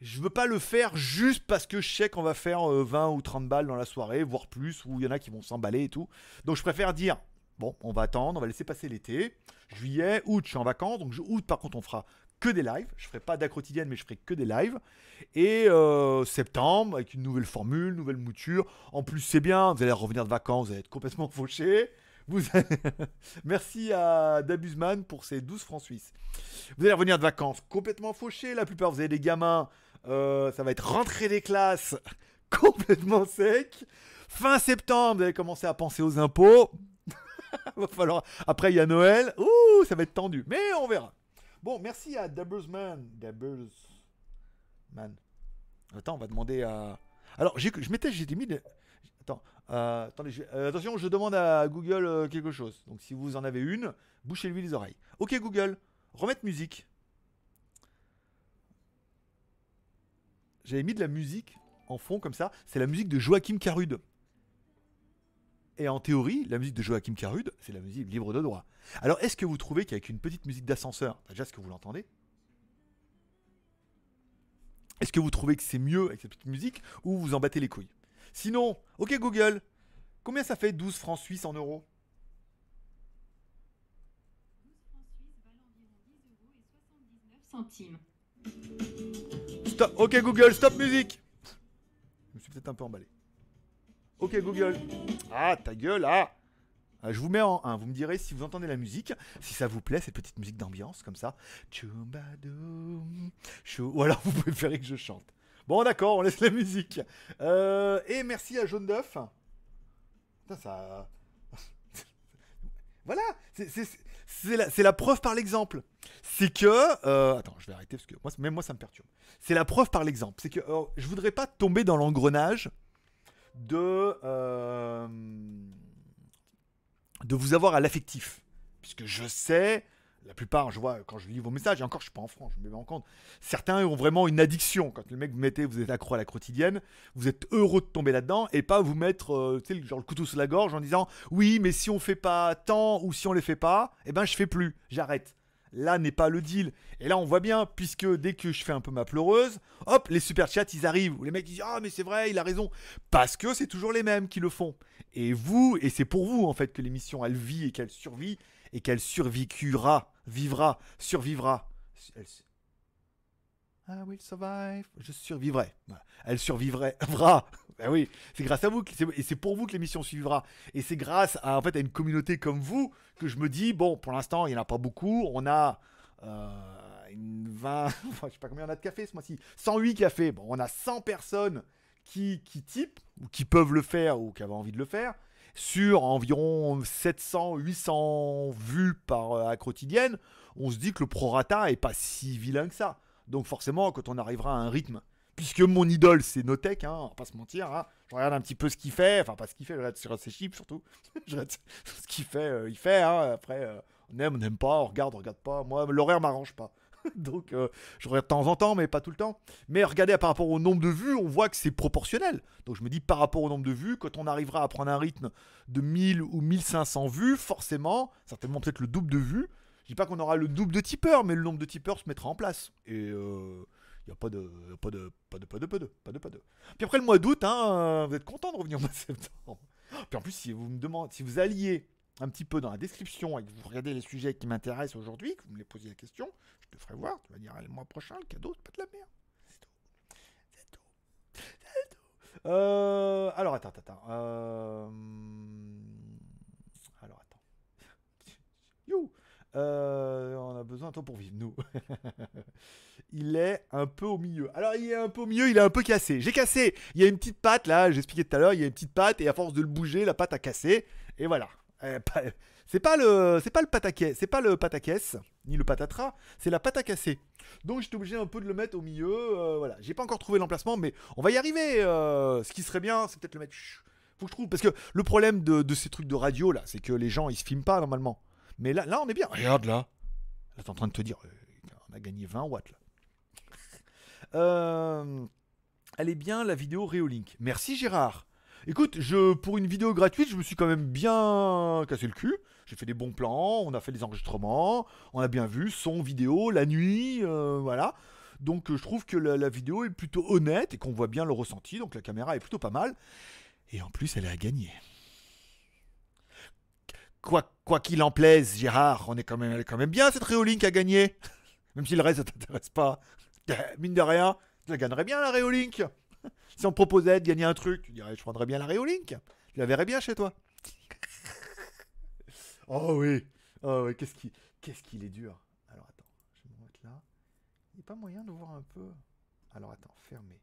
je veux pas le faire juste parce que je sais qu'on va faire euh, 20 ou 30 balles dans la soirée, voire plus, ou il y en a qui vont s'emballer et tout. Donc je préfère dire, bon, on va attendre, on va laisser passer l'été. Juillet, août, je suis en vacances, donc août par contre on fera que des lives. Je ferai pas quotidienne, mais je ferai que des lives. Et euh, septembre, avec une nouvelle formule, nouvelle mouture. En plus, c'est bien, vous allez revenir de vacances, vous allez être complètement fauché. Merci à Dabusman pour ses 12 francs suisses. Vous allez revenir de vacances complètement fauché. La plupart, vous avez des gamins. Euh, ça va être rentrée des classes complètement sec. Fin septembre, vous allez commencer à penser aux impôts. Va falloir. Après, il y a Noël. Ouh, ça va être tendu. Mais on verra. Bon, merci à Dabbersman. Dabbersman. Attends, on va demander à. Alors, je m'étais, j'étais mis. des- Attends, euh, euh, attention, je demande à Google quelque chose. Donc, si vous en avez une, bouchez-lui les oreilles. Ok, Google, remettre musique. J'avais mis de la musique en fond comme ça. C'est la musique de Joachim Carude. Et en théorie, la musique de Joachim Carude, c'est la musique libre de droit. Alors, est-ce que vous trouvez qu'avec une petite musique d'ascenseur, déjà, est-ce que vous l'entendez? Est-ce que vous trouvez que c'est mieux avec cette petite musique ou vous en battez les couilles? Sinon, ok Google, combien ça fait 12 francs suisses en euros? Centimes. Ok Google, stop musique. Je me suis peut-être un peu emballé. Ok Google. Ah ta gueule ah. Ah, Je vous mets en 1, vous me direz si vous entendez la musique, si ça vous plaît, cette petite musique d'ambiance comme ça. Ou alors vous préférez que je chante. Bon d'accord, on laisse la musique. Euh, et merci à Jaune d'œuf. Putain ça... voilà, c'est la, preuve par l'exemple. C'est que... euh, attends, je vais arrêter parce que moi, même moi ça me perturbe. C'est la preuve par l'exemple. C'est que euh, je voudrais pas tomber dans l'engrenage de euh, de vous avoir à l'affectif, puisque je sais, la plupart, je vois quand je lis vos messages, et encore je suis pas en France, je me mets en compte. Certains ont vraiment une addiction. Quand le mec vous mettez, vous êtes accro à la quotidienne, vous êtes heureux de tomber là-dedans et pas vous mettre, euh, tu sais, genre le couteau sous la gorge en disant oui, mais si on fait pas tant ou si on les fait pas, eh ben je fais plus, j'arrête. Là n'est pas le deal. Et là, on voit bien, puisque dès que je fais un peu ma pleureuse, hop, les super chats, ils arrivent. Où les mecs ils disent Ah, mais c'est vrai, il a raison. Parce que c'est toujours les mêmes qui le font. Et vous, et c'est pour vous, en fait, que l'émission, elle vit et qu'elle survit, et qu'elle survécura, vivra, survivra. Elle... I will survive. Je survivrai. Elle survivrait. Vra. Ben oui, c'est grâce à vous, que et c'est pour vous que l'émission suivra. Et c'est grâce à, en fait, à une communauté comme vous que je me dis, bon, pour l'instant, il n'y en a pas beaucoup. On a euh, une 20, enfin, je sais pas combien on a de café ce mois-ci. 108 cafés. Bon, on a 100 personnes qui, qui typent, ou qui peuvent le faire, ou qui avaient envie de le faire, sur environ 700, 800 vues par euh, à quotidienne. On se dit que le prorata est pas si vilain que ça. Donc forcément, quand on arrivera à un rythme puisque mon idole c'est Notech, hein, on va pas se mentir, hein. je regarde un petit peu ce qu'il fait, enfin pas ce qu'il fait, je regarde sur ses chips surtout, je regarde ce qu'il fait, euh, il fait, hein. après euh, on aime, on n'aime pas, on regarde, on regarde pas, moi l'horaire m'arrange pas. Donc euh, je regarde de temps en temps, mais pas tout le temps. Mais regardez par rapport au nombre de vues, on voit que c'est proportionnel. Donc je me dis par rapport au nombre de vues, quand on arrivera à prendre un rythme de 1000 ou 1500 vues, forcément, certainement peut-être le double de vues. Je dis pas qu'on aura le double de tipeurs, mais le nombre de tipeurs se mettra en place. Et euh, il n'y a pas de, pas de, pas de, pas de, pas de, pas de, pas de. Puis après le mois d'août, hein, euh, vous êtes content de revenir au mois de septembre. Puis en plus, si vous me demandez, si vous alliez un petit peu dans la description et que vous regardez les sujets qui m'intéressent aujourd'hui, que vous me les posiez la question, je te ferai voir. Tu vas dire le mois prochain, le cadeau, c'est pas de la merde. C'est tout. C'est tout. C'est tout. Euh, alors attends, attends. Euh, alors attends. You. Euh, on a besoin de temps pour vivre, nous. il est un peu au milieu. Alors, il est un peu au milieu, il est un peu cassé. J'ai cassé. Il y a une petite patte, là, j'expliquais tout à l'heure, il y a une petite patte, et à force de le bouger, la patte a cassé. Et voilà. Pas- C'est pas le, c'est pas le c'est pas le pataquès, ni le patatras, c'est la pâte à casser. Donc j'étais obligé un peu de le mettre au milieu. euh, voilà, j'ai pas encore trouvé l'emplacement, mais on va y arriver. euh, ce qui serait bien, c'est peut-être le mettre. Faut que je trouve, parce que le problème de, ces trucs de radio là, c'est que les gens ils se filment pas normalement. Mais là, là on est bien. Regarde là. Là, t'es en train de te dire, euh, on a gagné 20 watts là. Euh, elle est bien la vidéo Réolink. Merci Gérard. Écoute, je, pour une vidéo gratuite, je me suis quand même bien cassé le cul. J'ai fait des bons plans, on a fait des enregistrements, on a bien vu son, vidéo, la nuit, euh, voilà. Donc euh, je trouve que la, vidéo est plutôt honnête et qu'on voit bien le ressenti, donc la caméra est plutôt pas mal. Et en plus, elle à gagner. Quoi qu'il en plaise, Gérard, on est quand même, elle est quand même bien cette Réolink à gagner. Même si le reste ne t'intéresse pas. Mine de rien, tu la gagnerais bien la Réolink. Si on proposait de gagner un truc, tu dirais je prendrais bien la Réolink. Tu la verrais bien chez toi. oh oui. Oh oui, qu'est-ce qui qu'est-ce qu'il est dur. Alors attends, je vais me mettre là. Il n'y a pas moyen de voir un peu. Alors attends, fermer.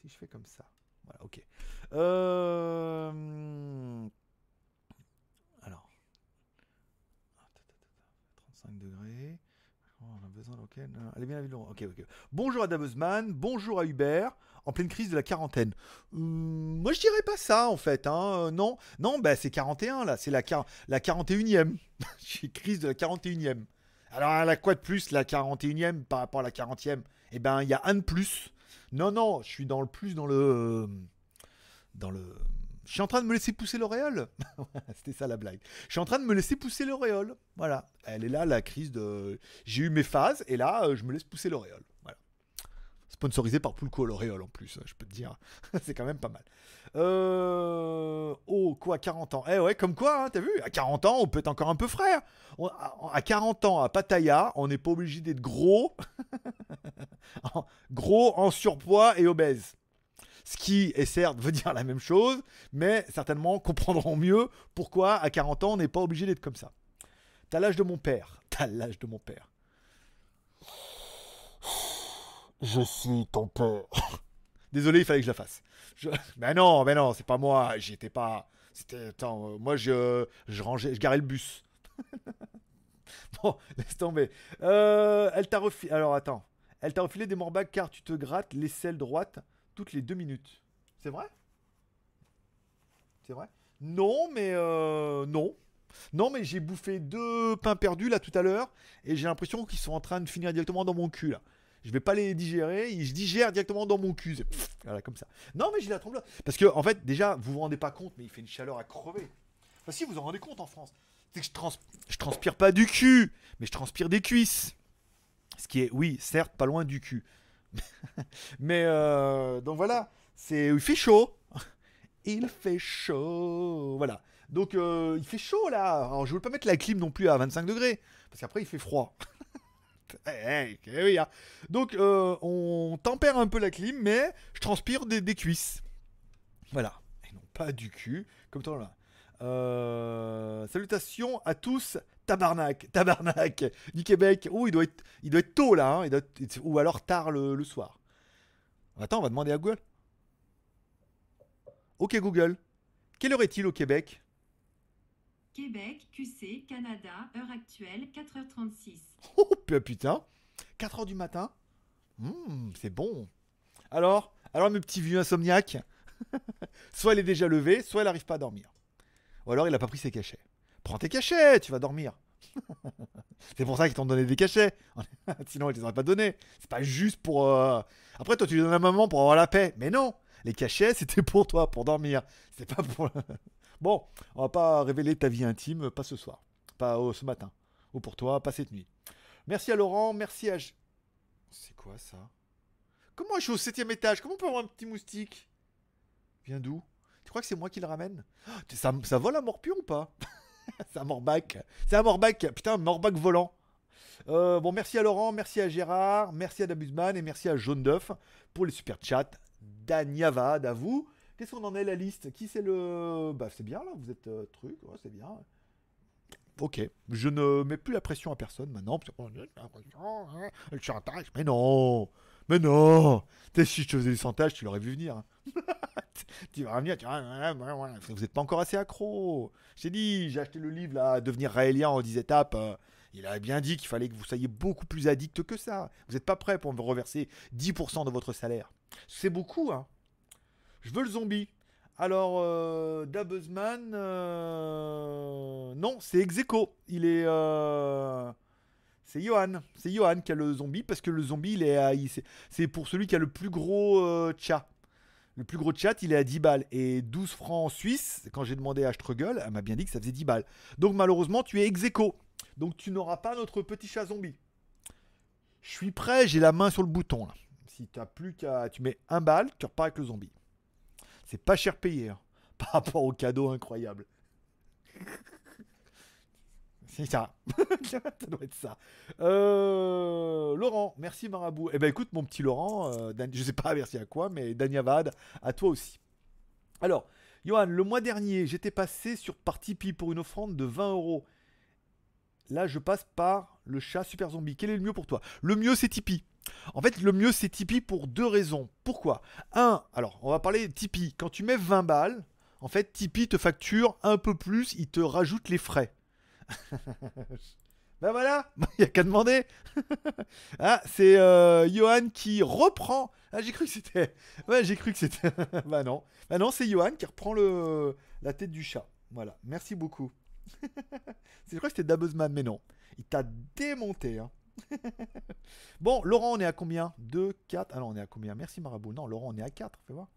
Si je fais comme ça. Voilà, ok. Euh... Alors. 35 degrés. Ok. Bonjour à Dabuzman, bonjour à Hubert, en pleine crise de la quarantaine. Hum, moi, je dirais pas ça, en fait. Hein. euh, Non, non, bah, c'est 41, là. C'est la, la 41e. J'ai crise de la 41e. Alors, elle a quoi de plus, la 41e par rapport à la 40e Eh ben, il y a un de plus. Non, non, je suis dans le plus dans le. Dans le. Je suis en train de me laisser pousser l'auréole. C'était ça la blague. Je suis en train de me laisser pousser l'auréole. Voilà. Elle est là, la crise de. J'ai eu mes phases et là, euh, je me laisse pousser l'auréole. Voilà. Sponsorisé par Poulco l'auréole en plus, je peux te dire. C'est quand même pas mal. Euh... Oh, quoi, 40 ans Eh ouais, comme quoi, hein, t'as vu À 40 ans, on peut être encore un peu frère. À, à 40 ans, à Pattaya, on n'est pas obligé d'être gros. Gros, en surpoids et obèse. Ce qui est certes veut dire la même chose, mais certainement comprendront mieux pourquoi à 40 ans on n'est pas obligé d'être comme ça. T'as l'âge de mon père. T'as l'âge de mon père. Je suis ton père. Désolé, il fallait que je la fasse. Je... Mais non, mais non, c'est pas moi. J'y étais pas. C'était. Attends, euh, moi je, je rangeais, je garais le bus. bon, laisse tomber. Euh, elle t'a refilé. Alors attends. Elle t'a refilé des morbacs car tu te grattes l'aisselle droite toutes les deux minutes. C'est vrai? C'est vrai? Non, mais euh, non. Non, mais j'ai bouffé deux pains perdus là tout à l'heure et j'ai l'impression qu'ils sont en train de finir directement dans mon cul là. Je vais pas les digérer, je digère directement dans mon cul. Voilà, comme ça. Non, mais j'ai la tremblote. Parce que, en fait, déjà, vous vous rendez pas compte, mais il fait une chaleur à crever. Enfin, si, vous en rendez compte en France. C'est que je transpire pas du cul, mais je transpire des cuisses. Ce qui est, oui, certes, pas loin du cul. Mais, euh, donc voilà, c'est, il fait chaud. Il fait chaud. Voilà. Donc, euh, il fait chaud là. Alors, je voulais pas mettre la clim non plus à 25 degrés, parce qu'après, il fait froid. Eh, eh, eh hein. Donc, euh, on tempère un peu la clim, mais je transpire des, des cuisses. Voilà. Et non pas du cul, comme toi là. Euh, salutations à tous, tabarnak, tabarnak, du Québec. Oh, il doit être, il doit être tôt là, hein. Il doit être- ou alors tard le, le soir. Attends, on va demander à Google. Ok Google, quelle heure est-il au Québec? Québec, QC, Canada, heure actuelle, 4h36. Oh pu- putain 4h du matin Hmm, C'est bon. Alors Alors mes petits vieux insomniaques Soit elle est déjà levée, soit elle n'arrive pas à dormir. Ou alors il a pas pris ses cachets. Prends tes cachets, tu vas dormir. C'est pour ça qu'ils t'ont donné des cachets. Sinon ils les auraient pas donnés. C'est pas juste pour... euh, Après toi tu les donnes à maman pour avoir la paix. Mais non Les cachets c'était pour toi, pour dormir. C'est pas pour... bon, on va pas révéler ta vie intime, pas ce soir. Pas euh, ce matin. Ou pour toi, pas cette nuit. Merci à Laurent, merci à... C'est quoi ça? Comment je suis au septième étage? Comment on peut avoir un petit moustique? Vient d'où? Tu crois que c'est moi qui le ramène? Ça, ça vole un morpion ou pas? C'est un morbac. C'est un morbac. Putain, morbac volant. Euh, bon, merci à Laurent, merci à Gérard, merci à Dabuzman et merci à Jaune d'œuf pour les super chats. Danyavad, à. Qu'est-ce qu'on en est la liste? Qui c'est le. Bah, c'est bien là, vous êtes euh, truc, c'est bien. Ok, je ne mets plus la pression à personne maintenant. parce que, oh, hein, mais non, mais non. Si je te faisais du chantage, tu l'aurais vu venir. hein. tu vas venir, tu vous n'êtes pas encore assez accro. J'ai dit, j'ai acheté le livre là, devenir raélien en 10 étapes. euh, il avait bien dit qu'il fallait que vous soyez beaucoup plus addict que ça. Vous n'êtes pas prêt pour me reverser 10% de votre salaire. C'est beaucoup, hein. Je veux le zombie. Alors, euh, Dabuzman, euh, non, c'est Execo. Il est. euh, C'est Johan. C'est Johan qui a le zombie parce que le zombie, il est à- c'est- pour celui qui a le plus gros euh, chat. Le plus gros chat, il est à 10 balles. Et 12 francs en Suisse, quand j'ai demandé à Struggle, elle m'a bien dit que ça faisait 10 balles. Donc malheureusement, tu es ex. Donc tu n'auras pas notre petit chat zombie. Je suis prêt, j'ai la main sur le bouton. Si tu plus qu'à. Tu mets un balle, tu repars avec le zombie. C'est pas cher payé hein, par rapport au cadeau incroyable. Ça. doit être ça. Euh, Laurent, merci Marabout. Eh ben écoute, mon petit Laurent, euh, Dan- je sais pas merci à quoi, mais Danyavad, à toi aussi. Alors, Johan, le mois dernier, j'étais passé sur Partipi pour une offrande de 20 euros. là, je passe par le chat super zombie. Quel est le mieux pour toi? Le mieux, c'est Tipeee. En fait, le mieux, c'est Tipeee pour deux raisons. Pourquoi? Un, alors, on va parler de Tipeee. Quand tu mets 20 balles, en fait, Tipeee te facture un peu plus, il te rajoute les frais. ben voilà, il n'y a qu'à demander. ah, c'est euh, Johan qui reprend. Ah, j'ai cru que c'était. Ouais, j'ai cru que c'était. bah non. Bah non, c'est Johan qui reprend le... la tête du chat. Voilà, merci beaucoup. c'est vrai que c'était Dabuzman, mais non. Il t'a démonté. Hein. bon, Laurent, on est à combien? 2, 4. Alors, on est à combien? Merci Marabout. Non, Laurent, on est à 4. Fais voir.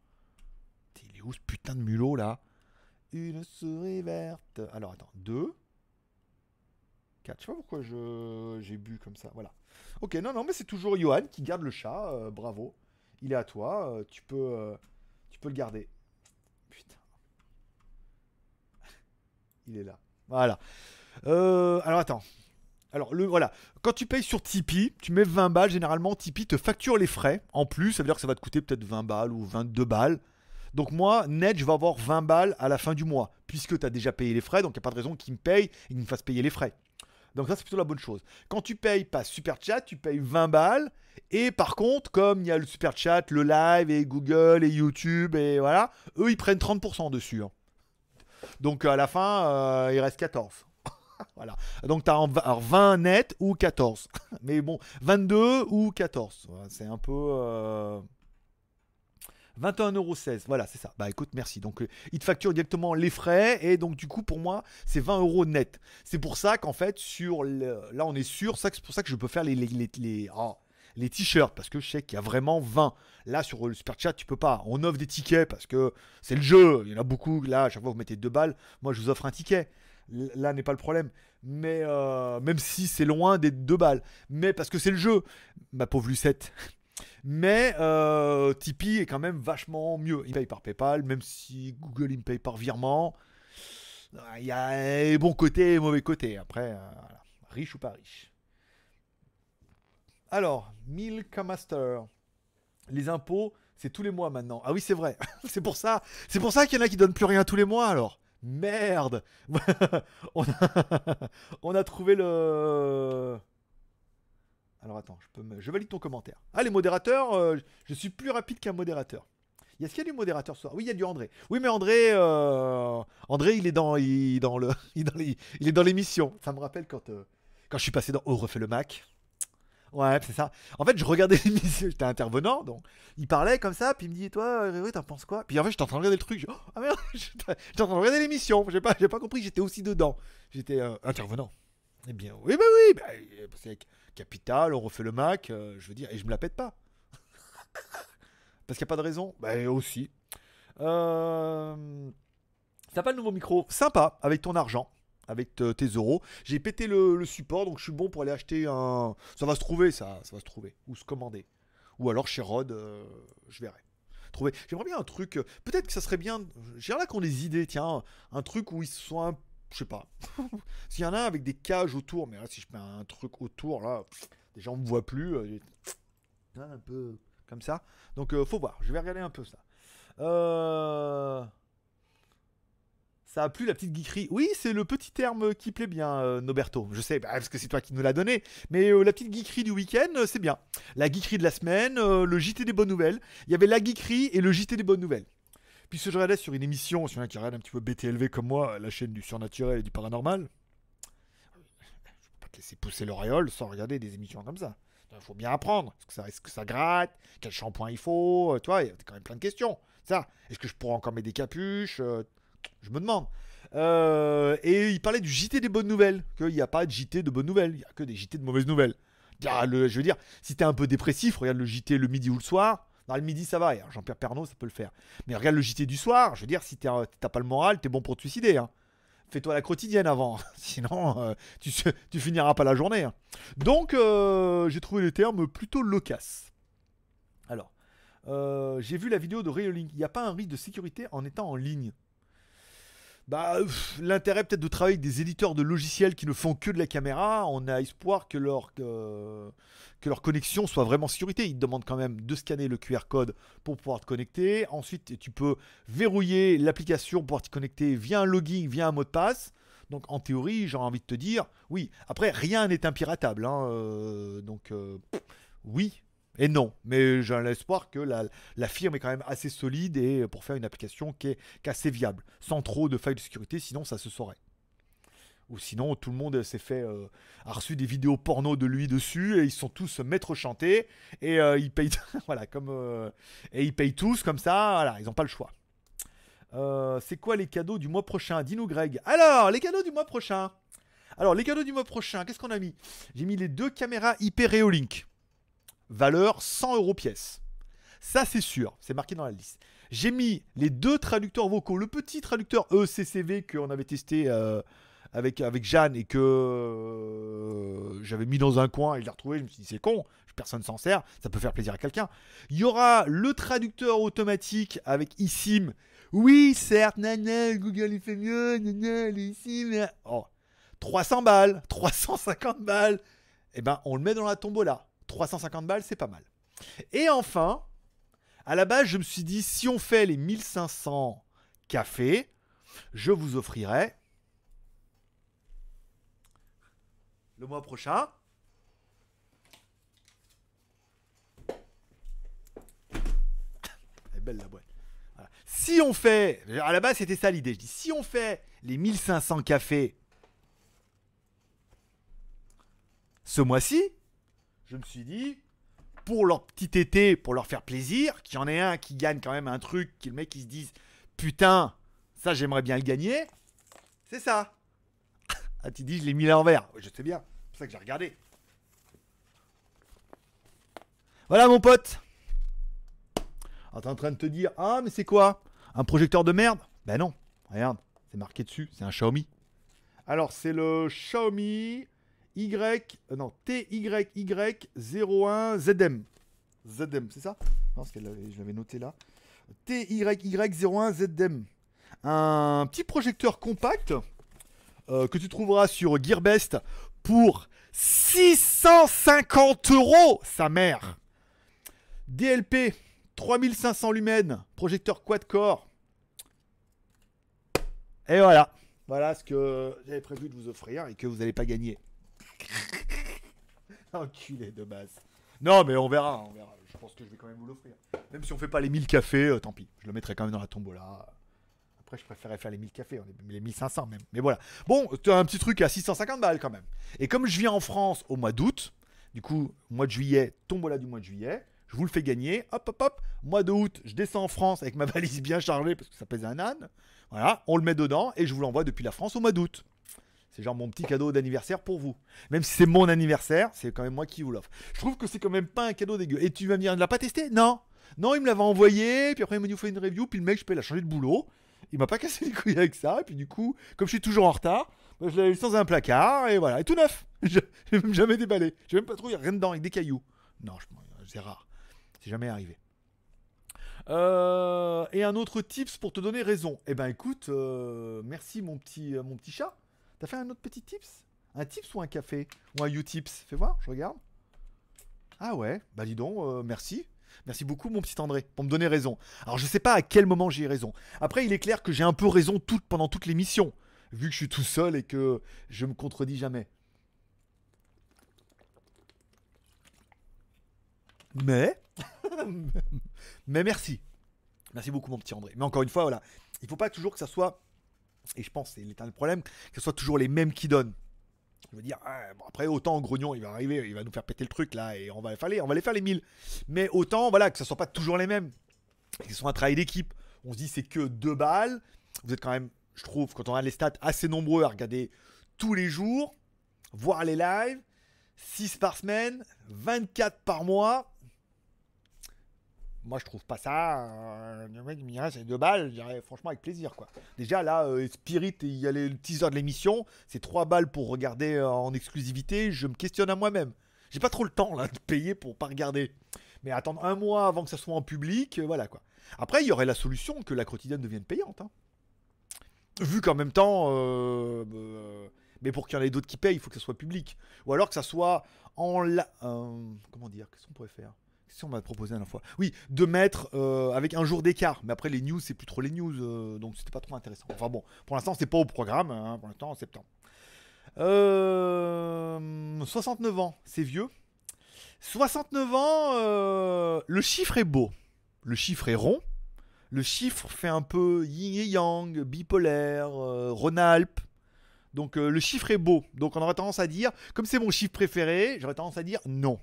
Il est où ce putain de mulot là? Une souris verte. Alors, attends. 2. 4. Je sais pas pourquoi j'ai bu comme ça. Voilà. Ok, non, non, mais c'est toujours Johan qui garde le chat. euh, bravo. Il est à toi. euh, tu, peux, euh, tu peux le garder. Putain. Il est là. Voilà. Alors attends. Alors le voilà, quand tu payes sur Tipeee, tu mets 20 balles, généralement Tipeee te facture les frais. En plus, ça veut dire que ça va te coûter peut-être 20 balles ou 22 balles. Donc moi, net, je vais avoir 20 balles à la fin du mois, puisque tu as déjà payé les frais, donc il n'y a pas de raison qu'ils me payent et qu'ils me fassent payer les frais. Donc ça, c'est plutôt la bonne chose. Quand tu payes pas Super Chat, tu payes 20 balles. Et par contre, comme il y a le Super Chat, le live et Google et YouTube et voilà, eux, ils prennent 30% dessus. hein. Donc à la fin, euh, il reste 14. voilà. Donc tu as 20 net ou 14. Mais bon, 22 ou 14. Ouais, C'est un peu... euh, 21,16€, voilà, c'est ça. Bah écoute, merci. Donc, euh, il te facture directement les frais et donc, du coup, pour moi, c'est 20 euros net. C'est pour ça qu'en fait, sur là, on est sûr, c'est pour ça que je peux faire les, les, les, les- les t-shirts parce que je sais qu'il y a vraiment 20. Là, sur le super chat, tu peux pas. On offre des tickets parce que c'est le jeu. Il y en a beaucoup. Là, à chaque fois, vous mettez deux balles. Moi, je vous offre un ticket. Là n'est pas le problème. Mais euh, même si c'est loin des deux balles. Mais parce que c'est le jeu. Ma pauvre Lucette. Mais euh, Tipeee est quand même vachement mieux. Il paye par PayPal, même si Google il me paye par virement. Ah, Il y a les bons côtés et mauvais côtés. Après, euh, voilà. riche ou pas riche. Alors, Milk Master. Les impôts, c'est tous les mois maintenant. Ah oui, c'est vrai. c'est pour ça. C'est pour ça qu'il y en a qui donnent plus rien tous les mois alors. Merde. on a trouvé le. Alors attends, je, valide ton commentaire. Ah, les modérateurs, euh, je suis plus rapide qu'un modérateur. Est-ce qu'il y a du modérateur ce soir? Oui, il y a du André. Oui, mais André, euh, André, il est dans, il, dans le, il est dans l'émission. Ça me rappelle quand, euh, quand je suis passé dans Oh, refait le Mac. Ouais, c'est ça. En fait, je regardais l'émission, j'étais intervenant, donc il parlait comme ça, puis il me dit, toi, Grégory, t'en penses quoi? Puis en fait, j'étais en train de regarder le truc. je- oh, ah merde, j'étais en train de regarder l'émission. J'ai pas, pas compris, j'étais aussi dedans. J'étais intervenant. Eh bien, oui, bah oui, bah, euh, c'est avec Capital, on refait le Mac, euh, je veux dire, et je me la pète pas. Parce qu'il n'y a pas de raison Bah aussi. Euh... T'as pas le nouveau micro? Sympa, avec ton argent, avec te- tes euros. J'ai pété le, le support, donc je suis bon pour aller acheter un... Ça va se trouver, ça, ça va se trouver. Ou se commander. Ou alors chez Rod, euh, je verrai. Trouver. J'aimerais bien un truc... euh, Peut-être que ça serait bien... J'ai là qu'on des idées, tiens. Un truc où ils soient... un- Je sais pas. S'il y en a avec des cages autour, mais là, si je mets un truc autour, là, pff, les gens me voient plus. euh, un peu comme ça. Donc, euh, faut voir. Je vais regarder un peu ça. Euh... Ça a plu la petite geekerie. Oui, c'est le petit terme qui plaît bien, euh, Noberto. Je sais, bah, parce que c'est toi qui nous l'as donné. Mais la petite geekerie du week-end, c'est bien. La geekerie de la semaine, le JT des bonnes nouvelles. Il y avait la geekerie et le JT des bonnes nouvelles. Puis ce je regardais sur une émission, sur un qui regarde un petit peu BTLV comme moi, la chaîne du surnaturel et du paranormal. Je peux pas te laisser pousser l'auréole sans regarder des émissions comme ça. Il faut bien apprendre. Est-ce que ça, est-ce que ça gratte? Quel shampoing il faut? Euh, Tu vois, il y a quand même plein de questions. Ça, est-ce que je pourrais encore mettre des capuches? Euh, Je me demande. Euh, et il parlait du JT des bonnes nouvelles. Qu'il n'y a pas de JT de bonnes nouvelles. Il n'y a que des JT de mauvaises nouvelles. Ah, le- je veux dire, si t'es un peu dépressif, regarde le JT le midi ou le soir. Dans le midi, ça va. Jean-Pierre Pernaud, ça peut le faire. Mais regarde le JT du soir. Je veux dire, si t'as pas le moral, t'es bon pour te suicider. hein. Fais-toi la quotidienne avant. Sinon, euh, tu, finiras pas la journée. hein. Donc, euh, j'ai trouvé les termes plutôt loquaces. Alors, euh, j'ai vu la vidéo de Reolink. Il n'y a pas un risque de sécurité en étant en ligne bah, l'intérêt peut-être de travailler avec des éditeurs de logiciels qui ne font que de la caméra, on a espoir que leur, que, connexion soit vraiment sécurité. Ils te demandent quand même de scanner le QR code pour pouvoir te connecter. Ensuite, tu peux verrouiller l'application pour pouvoir te connecter via un login, via un mot de passe. Donc en théorie, j'ai envie de te dire, oui. Après, rien n'est impiratable. hein, euh, donc euh, oui et non. Mais j'ai l'espoir que la, firme est quand même assez solide et pour faire une application qui est, assez viable, sans trop de failles de sécurité, sinon ça se saurait. Ou sinon, tout le monde s'est fait, euh, a reçu des vidéos porno de lui dessus et ils sont tous maîtres chantés et euh, ils payent, voilà, comme euh, ils payent tous comme ça, voilà, ils n'ont pas le choix. Euh, c'est quoi les cadeaux du mois prochain? Dis-nous, Greg. Alors, les cadeaux du mois prochain. Alors, les cadeaux du mois prochain, qu'est-ce qu'on a mis? J'ai mis les deux caméras IP Reolink. Valeur 100 euros pièce. Ça, c'est sûr, c'est marqué dans la liste. J'ai mis les deux traducteurs vocaux. Le petit traducteur ECCV qu'on avait testé euh, avec, avec Jeanne et que euh, j'avais mis dans un coin et je l'ai retrouvé. Je me suis dit, c'est con, personne s'en sert, ça peut faire plaisir à quelqu'un. Il y aura le traducteur automatique avec eSIM. Oui, certes, nana, Google il fait mieux, nana, Oh, 300 balles, 350 balles. Eh ben, on le met dans la tombola. 350 balles, c'est pas mal. Et enfin, à la base, je me suis dit, si on fait les 1500 cafés, je vous offrirai le mois prochain. Elle est belle la boîte. Si on fait, à la base c'était ça l'idée, je dis si on fait les 1500 cafés ce mois-ci, je me suis dit, pour leur petit été, pour leur faire plaisir, qu'il y en ait un qui gagne quand même un truc, que le mec qui se dise putain, ça j'aimerais bien le gagner, c'est ça. Ah, tu dis, je l'ai mis à l'envers. Je sais bien, c'est pour ça que j'ai regardé. Voilà mon pote. Ah, t'es en train de te dire, ah mais c'est quoi? Un projecteur de merde? Ben non, regarde, c'est marqué dessus, c'est un Xiaomi. Alors c'est le Xiaomi Y, euh, non, TYY01 ZM. C'est ça? Non, parce que je l'avais noté là. TYY01 ZM. Un petit projecteur compact euh, que tu trouveras sur Gearbest pour 650 euros, sa mère. DLP, 3500 lumens, projecteur quad-core. Et voilà. Voilà ce que j'avais prévu de vous offrir et que vous n'allez pas gagner. Enculé de base. Non, mais on verra, on verra. Je pense que je vais quand même vous l'offrir. Même si on fait pas les 1000 cafés, euh, tant pis. Je le mettrai quand même dans la tombola. Après, je préférais faire les 1000 cafés, est- les 1500 même. Mais voilà. Bon, tu as un petit truc à 650 balles quand même. Et comme je viens en France au mois d'août, du coup, mois de juillet, tombola du mois de juillet, je vous le fais gagner. Hop, hop, hop. Mois de août, je descends en France avec ma valise bien chargée parce que ça pèse un âne. Voilà, on le met dedans et je vous l'envoie depuis la France au mois d'août. C'est genre mon petit cadeau d'anniversaire pour vous. Même si c'est mon anniversaire, c'est quand même moi qui vous l'offre. Je trouve que c'est quand même pas un cadeau dégueu. Et tu vas me dire, il ne l'a pas testé? Non. Non, il me l'avait envoyé, puis après il m'a dit, fait une review, puis le mec, je peux la changer de boulot. Il m'a pas cassé les couilles avec ça, et puis du coup, comme je suis toujours en retard, bah, je l'avais laissé dans un placard, et voilà, et tout neuf. Je l'ai même jamais déballé. J'ai même pas trouvé rien dedans, avec des cailloux. Non, c'est rare. C'est jamais arrivé. Euh, et un autre tips pour te donner raison. Eh ben écoute, euh, merci mon petit, euh, mon petit chat. T'as fait un autre petit tips? Un tips ou un café? Ou un U-tips? Fais voir, je regarde. Ah ouais, bah dis donc, euh, merci. Merci beaucoup mon petit André pour me donner raison. Alors je sais pas à quel moment j'ai raison. Après il est clair que j'ai un peu raison toute, pendant toute l'émission. Vu que je suis tout seul et que je me contredis jamais. Mais... Mais merci. Merci beaucoup mon petit André. Mais encore une fois, voilà. Il faut pas toujours que ça soit... Et je pense c'est l'éternel problème, que ce soit toujours les mêmes qui donnent. Je veux dire, ah, après, autant Grognon, il va arriver, il va nous faire péter le truc là, et on va, les, on va les faire les 1000. Mais autant, voilà, que ce soit pas toujours les mêmes. Ce soit un travail d'équipe. On se dit, c'est que deux balles. Vous êtes quand même, je trouve, quand on a les stats, assez nombreux à regarder tous les jours, voir les lives, 6 par semaine, 24 par mois. Moi, je trouve pas ça. euh, le mec il c'est deux balles, je dirais franchement avec plaisir. quoi. Déjà, là, euh, Spirit, il y a le teaser de l'émission, c'est trois balles pour regarder euh, en exclusivité. Je me questionne à moi-même. J'ai pas trop le temps là de payer pour pas regarder. Mais attendre un mois avant que ça soit en public, voilà quoi. Après, il y aurait la solution que la quotidienne devienne payante. hein. Vu qu'en même temps, mais pour qu'il y en ait d'autres qui payent, il faut que ça soit public. Ou alors que ça soit en la... comment dire Qu'est-ce qu'on pourrait faire? Qu'est-ce m'a proposé la fois? Oui, de mettre euh, avec un jour d'écart. Mais après, les news, c'est plus trop les news. euh, donc, c'était pas trop intéressant. Enfin bon, pour l'instant, c'est pas au programme. hein, pour l'instant, en septembre. Euh, 69 ans, c'est vieux. 69 ans, euh, le chiffre est beau. Le chiffre est rond. Le chiffre fait un peu yin et yang, bipolaire, euh, Rhône-Alpes. Donc euh, le chiffre est beau. Donc on aurait tendance à dire, comme c'est mon chiffre préféré, j'aurais tendance à dire non.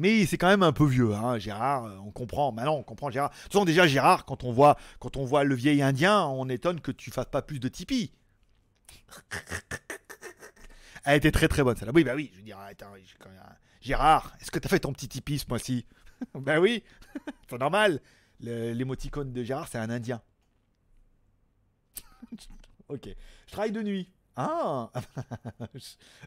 Mais c'est quand même un peu vieux, hein, Gérard. euh, On comprend. Maintenant, on comprend Gérard. De toute façon, déjà Gérard, quand on voit, quand on voit le vieil Indien, on étonne que tu fasses pas plus de Tipeee. Elle était très très bonne celle-là. Oui, bah oui. Je veux dire, attends, j'ai quand même un- Gérard, est-ce que t'as fait ton petit Tipeee ce mois-ci? Bah oui, c'est normal. L'émoticône de Gérard, c'est un Indien. ok. Je travaille de nuit. Ah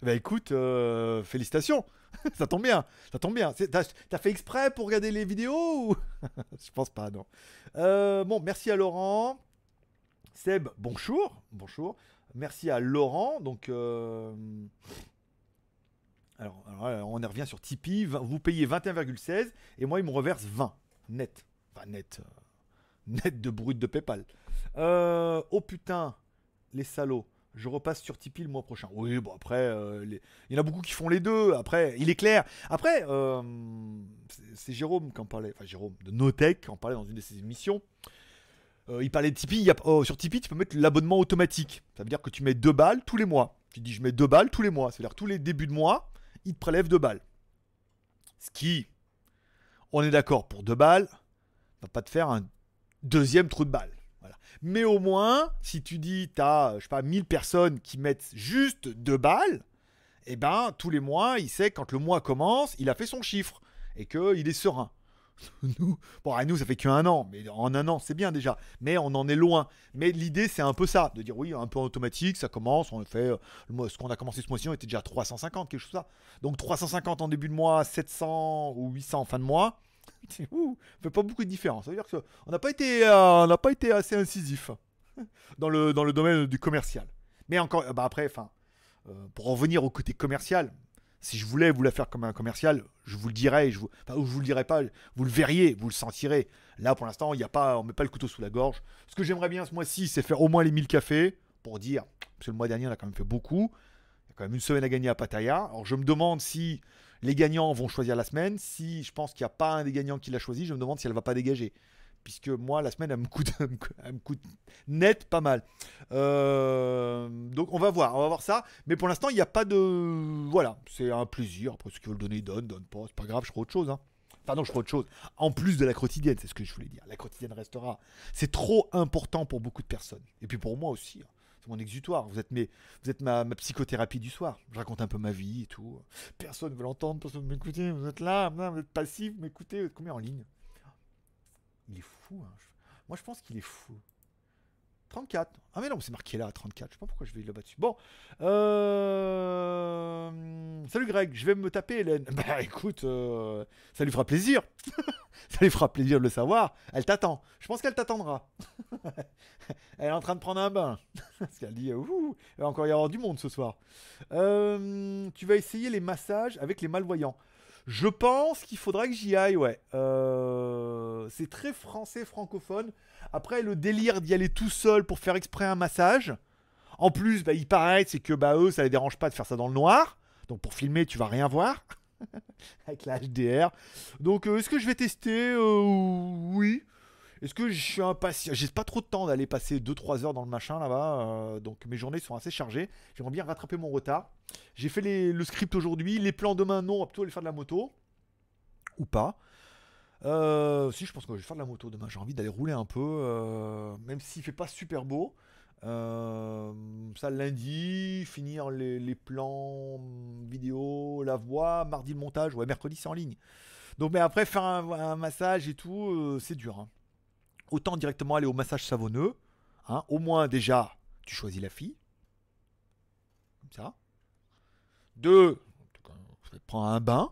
Bah écoute, euh, félicitations Ça tombe bien, ça tombe bien. T'as fait exprès pour regarder les vidéos. Je pense pas, non. Euh, bon, merci à Laurent. Seb, bonjour. Bonjour. Merci à Laurent. Donc, euh, alors, on y revient sur Tipeee. Vous payez 21,16 et moi, il me reverse 20 net. Enfin, net. net de brut de PayPal. Oh putain, les salauds. Je repasse sur Tipeee le mois prochain. Oui, bon, après, euh, il y en a beaucoup qui font les deux. Après, il est clair. Après, euh, c'est- Jérôme qui en parlait. Enfin, Jérôme de Notech qui en parlait dans une de ses émissions. Euh, il parlait de Tipeee. il oh, sur Tipeee, tu peux mettre l'abonnement automatique. Ça veut dire que tu mets deux balles tous les mois. Tu dis, je mets deux balles tous les mois. C'est-à-dire tous les débuts de mois, il te prélève deux balles. Ce qui, on est d'accord, pour deux balles, va pas te faire un deuxième trou de balle. Mais au moins, si tu dis, tu as, je sais pas, 1000 personnes qui mettent juste deux balles, eh ben, tous les mois, il sait quand le mois commence, il a fait son chiffre et qu'il est serein. Nous, bon, à nous, ça fait qu'un an, mais en un an, c'est bien déjà. Mais on en est loin. Mais l'idée, c'est un peu ça, de dire oui, un peu automatique, ça commence, on fait, euh, ce qu'on a commencé ce mois-ci, on était déjà à 350, quelque chose comme ça. Donc 350 en début de mois, 700 ou 800 en fin de mois. Ouh, ça fait pas beaucoup de différence. Ça veut dire qu'on n'a pas été, euh, on pas été assez incisif dans le, dans le domaine du commercial. Mais encore, euh, bah après, enfin, euh, pour en revenir au côté commercial, si je voulais vous la faire comme un commercial, je vous le dirais, je vous, ou je vous le dirais pas, vous le verriez, vous le sentirez. Là, pour l'instant, il y a pas, on met pas le couteau sous la gorge. Ce que j'aimerais bien ce mois-ci, c'est faire au moins les 1000 cafés pour dire, parce que le mois dernier, on a quand même fait beaucoup. Il y a quand même une semaine à gagner à Pattaya. Alors, je me demande si les gagnants vont choisir la semaine. Si je pense qu'il n'y a pas un des gagnants qui l'a choisi, je me demande si elle va pas dégager. Puisque moi, la semaine, elle me coûte, net pas mal. Euh, donc, on va voir, on va voir ça. Mais pour l'instant, il n'y a pas de. Voilà, c'est un plaisir. Après, ceux qui veulent donner, ils donnent, donnent pas. C'est pas grave, je ferai autre chose. Hein. Enfin, non, je ferai autre chose. En plus de la quotidienne, c'est ce que je voulais dire. La quotidienne restera. C'est trop important pour beaucoup de personnes. Et puis pour moi aussi. hein. C'est mon exutoire. Vous êtes, mes, vous êtes ma, psychothérapie du soir. Je raconte un peu ma vie et tout. Personne ne veut l'entendre, personne ne veut m'écouter. Vous êtes là, vous êtes passif, vous m'écoutez. Vous êtes combien en ligne? Il est fou. hein. Moi, je pense qu'il est fou. 34. Ah mais non, c'est marqué là, 34. Je sais pas pourquoi je vais là-bas dessus. Bon. Euh... Salut Greg, je vais me taper Hélène. Bah écoute, euh, ça lui fera plaisir. ça lui fera plaisir de le savoir. Elle t'attend. Je pense qu'elle t'attendra. Elle est en train de prendre un bain. Parce qu'elle dit, ouh, il va encore y avoir du monde ce soir. Euh, tu vas essayer les massages avec les malvoyants. Je pense qu'il faudra que j'y aille, ouais. Euh, c'est très français, francophone. Après, le délire d'y aller tout seul pour faire exprès un massage. En plus, bah, il paraît, c'est que bah, eux, ça les dérange pas de faire ça dans le noir. Donc pour filmer, tu vas rien voir. Avec la HDR. Donc euh, est-ce que je vais tester Euh, Oui. Est-ce que je suis impatient? J'ai pas trop de temps d'aller passer 2-3 heures dans le machin là-bas. euh, donc mes journées sont assez chargées. J'aimerais bien rattraper mon retard. J'ai fait le script aujourd'hui. Les plans demain, non. On va plutôt aller faire de la moto. Ou pas. Si, je pense que je vais faire de la moto demain. J'ai envie d'aller rouler un peu. même s'il fait pas super beau. Euh, ça lundi, finir les, plans vidéo, la voix, mardi le montage, ouais, mercredi c'est en ligne. Donc, mais après, faire un, massage et tout, euh, c'est dur. hein. Autant directement aller au massage savonneux. hein. Au moins, déjà, tu choisis la fille. Comme ça. Deux, tu prends un bain.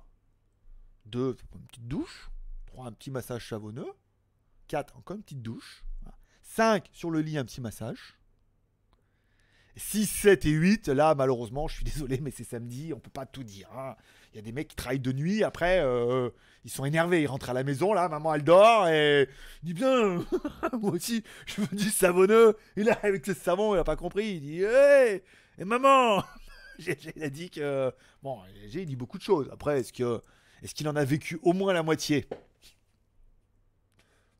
Deux, une petite douche. Trois, un petit massage savonneux. Quatre, encore une petite douche. Cinq, sur le lit, un petit massage. 6, 7 et 8, là, malheureusement, je suis désolé, mais c'est samedi, on peut pas tout dire. hein. Il y a des mecs qui travaillent de nuit, après, euh, ils sont énervés. Ils rentrent à la maison, là, maman, elle dort, et il dit bien, moi aussi, je veux du savonneux. Et là, avec ce savon, il a pas compris. Il dit, hé, et maman il a dit que. Bon, il dit beaucoup de choses. Après, est-ce que. Est-ce qu'il en a vécu au moins la moitié?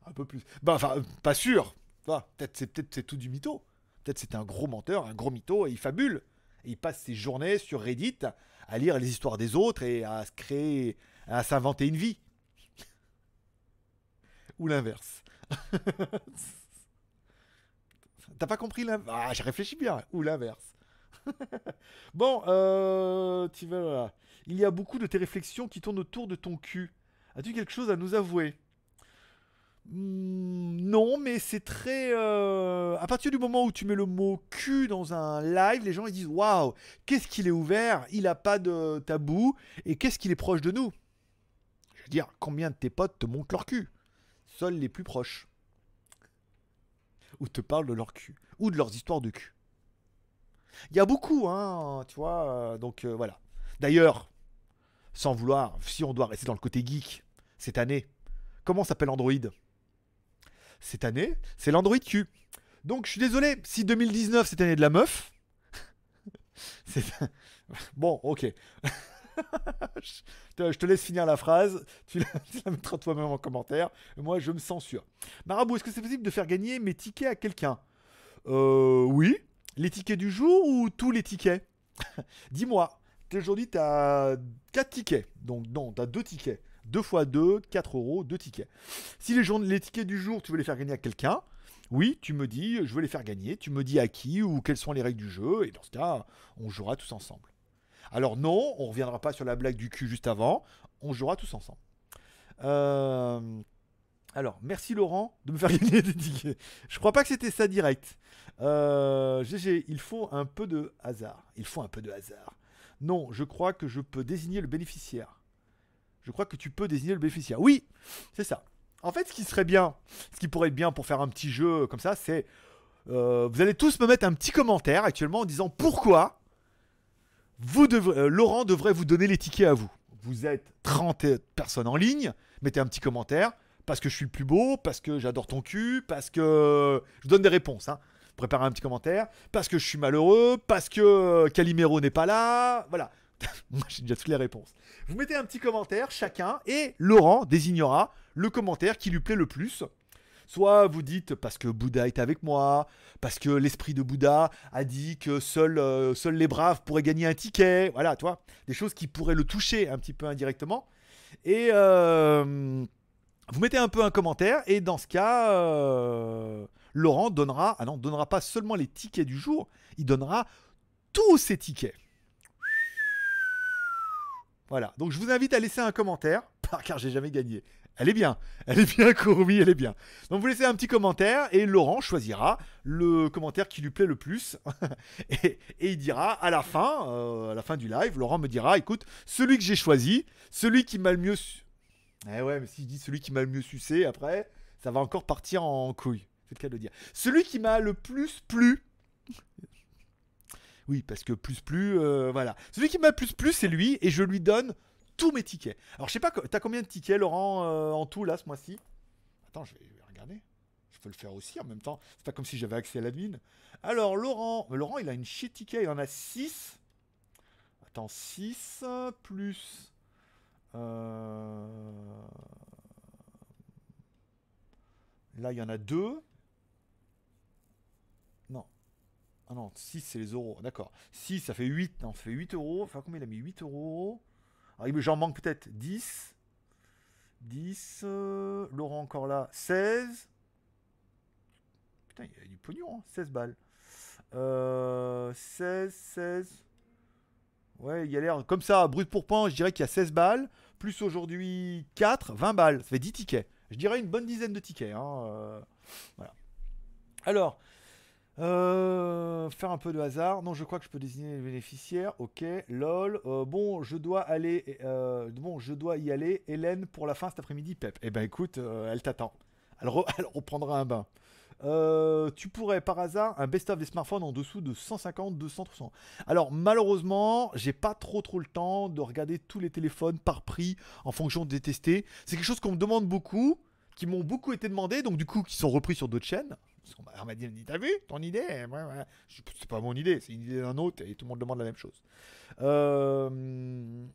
Un peu plus. Bah, enfin, pas sûr. Bah, peut-être c'est peut-être c'est tout du mytho. Peut-être c'était un gros menteur, un gros mytho, et il fabule. Et il passe ses journées sur Reddit à lire les histoires des autres et à se créer, à s'inventer une vie. Ou l'inverse. T'as pas compris l'inverse Ah, j'ai réfléchi bien. Ou l'inverse. bon, euh, tu vas. Il y a beaucoup de tes réflexions qui tournent autour de ton cul. As-tu quelque chose à nous avouer? Non, mais c'est très. euh, À partir du moment où tu mets le mot cul dans un live, les gens ils disent waouh, qu'est-ce qu'il est ouvert, il a pas de tabou, et qu'est-ce qu'il est proche de nous? Je veux dire, combien de tes potes te montrent leur cul? Seuls les plus proches. Ou te parlent de leur cul, ou de leurs histoires de cul. Il y a beaucoup, hein, tu vois, euh, donc euh, voilà. D'ailleurs, sans vouloir, si on doit rester dans le côté geek, cette année, comment s'appelle Android? Cette année, c'est l'Android Q. Donc je suis désolé, si 2019 c'est l'année de la meuf. Bon, ok. je, te, laisse finir la phrase, tu la, mettras toi-même en commentaire, moi je me censure. Marabout, est-ce que c'est possible de faire gagner mes tickets à quelqu'un? Euh, oui. Les tickets du jour ou tous les tickets? Dis-moi, aujourd'hui tu as 4 tickets, donc non, tu as 2 tickets. 2 fois 2, 4 euros, 2 tickets. Si les, tickets du jour, tu veux les faire gagner à quelqu'un, oui, tu me dis, je veux les faire gagner, tu me dis à qui ou quelles sont les règles du jeu, et dans ce cas, on jouera tous ensemble. Alors non, on reviendra pas sur la blague du cul juste avant, on jouera tous ensemble. Euh, Alors, merci Laurent de me faire gagner des tickets. Je crois pas que c'était ça direct. Euh, GG, il faut un peu de hasard. Il faut un peu de hasard. Non, je crois que je peux désigner le bénéficiaire. Je crois que tu peux désigner le bénéficiaire. Oui, c'est ça. En fait, ce qui serait bien, ce qui pourrait être bien pour faire un petit jeu comme ça, c'est euh, vous allez tous me mettre un petit commentaire actuellement en disant pourquoi vous euh, Laurent devrait vous donner les tickets à vous. Vous êtes 30 personnes en ligne, mettez un petit commentaire parce que je suis le plus beau, parce que j'adore ton cul, parce que je donne des réponses. Hein. Préparez un petit commentaire, parce que je suis malheureux, parce que euh, Calimero n'est pas là. Voilà. Moi, j'ai déjà toutes les réponses. Vous mettez un petit commentaire chacun et Laurent désignera le commentaire qui lui plaît le plus. Soit vous dites parce que Bouddha est avec moi, parce que l'esprit de Bouddha a dit que seuls euh, les braves pourraient gagner un ticket. Voilà, toi, des choses qui pourraient le toucher un petit peu indirectement. Et euh, vous mettez un peu un commentaire et dans ce cas, euh, Laurent donnera, ah non, donnera pas seulement les tickets du jour, il donnera tous ses tickets. Voilà, donc je vous invite à laisser un commentaire, car j'ai jamais gagné. Elle est bien, elle est bien, Courbi, elle est bien. Donc vous laissez un petit commentaire et Laurent choisira le commentaire qui lui plaît le plus. et, et il dira à la fin, euh, à la fin du live, Laurent me dira, écoute, celui que j'ai choisi, celui qui m'a le mieux... su- Eh ouais, mais si je dis celui qui m'a le mieux sucé, après, ça va encore partir en couille. C'est le cas de le dire. Celui qui m'a le plus plu... Oui, parce que plus plus, euh, voilà. Celui qui m'a plus plu, c'est lui, et je lui donne tous mes tickets. Alors, je sais pas, t'as combien de tickets, Laurent, euh, en tout, là, ce mois-ci? Attends, je vais regarder. Je peux le faire aussi en même temps. C'est pas comme si j'avais accès à l'admin. Alors, Laurent, mais Laurent, il a une shit ticket, il en a 6. Attends, 6 plus. euh, Là, il y en a 2. Non. Ah non, 6 c'est les euros, d'accord. 6 ça fait 8, non, fait 8 euros. Enfin, combien il a mis? 8 euros Alors, me- j'en manque peut-être 10. 10. euh, Laurent encore là, 16. Putain, il y a du pognon, hein, 16 balles. Euh, 16, 16. Ouais, il y a l'air comme ça, brut pour point, je dirais qu'il y a 16 balles. Plus aujourd'hui 4, 20 balles. Ça fait 10 tickets. Je dirais une bonne dizaine de tickets. hein, euh, voilà. Alors, euh, faire un peu de hasard. Non, je crois que je peux désigner les bénéficiaires. Ok, lol. Euh, bon, je dois aller. euh, bon, je dois y aller. Hélène pour la fin cet après-midi. Pep. Eh ben, écoute, elle t'attend. Elle, re- elle reprendra un bain. Tu pourrais par hasard un best-of des smartphones en dessous de 150, 200, 300. Alors malheureusement, j'ai pas trop trop le temps de regarder tous les téléphones par prix en fonction des testés. C'est quelque chose qu'on me demande beaucoup, qui m'ont beaucoup été demandés, donc du coup qui sont repris sur d'autres chaînes. Parce qu'on m'a- dit, t'as vu ton idée? C'est pas mon idée, c'est une idée d'un autre et tout le monde demande la même chose. Euh,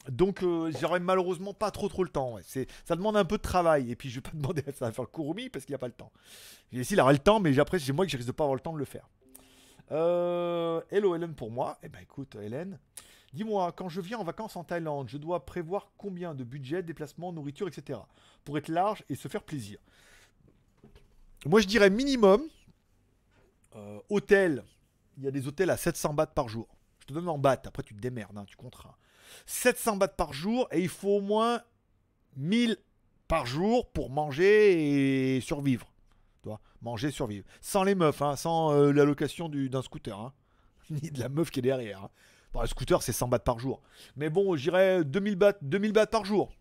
donc euh, j'aurais malheureusement pas trop trop le temps. C'est, ça demande un peu de travail et puis je vais pas demander à ça à faire le Kurumi parce qu'il a pas le temps. Et s'il aura le temps, mais après c'est moi que je risque de pas avoir le temps de le faire. Euh, hello Hélène pour moi. Eh ben écoute Hélène, dis-moi quand je viens en vacances en Thaïlande, je dois prévoir combien de budget, déplacement, nourriture, etc. pour être large et se faire plaisir? Moi je dirais minimum euh, hôtel. Il y a des hôtels à 700 bahts par jour. Je te donne en bahts, après tu te démerdes, hein, tu compteras. 700 bahts par jour et il faut au moins 1000 par jour pour manger et survivre. Tu manger, survivre. Sans les meufs, hein, sans euh, la location du- d'un scooter. hein. Ni de la meuf qui est derrière. Bon, le scooter, c'est 100 bahts par jour. Mais bon, j'irais 2000 bahts, 2000 bahts par jour.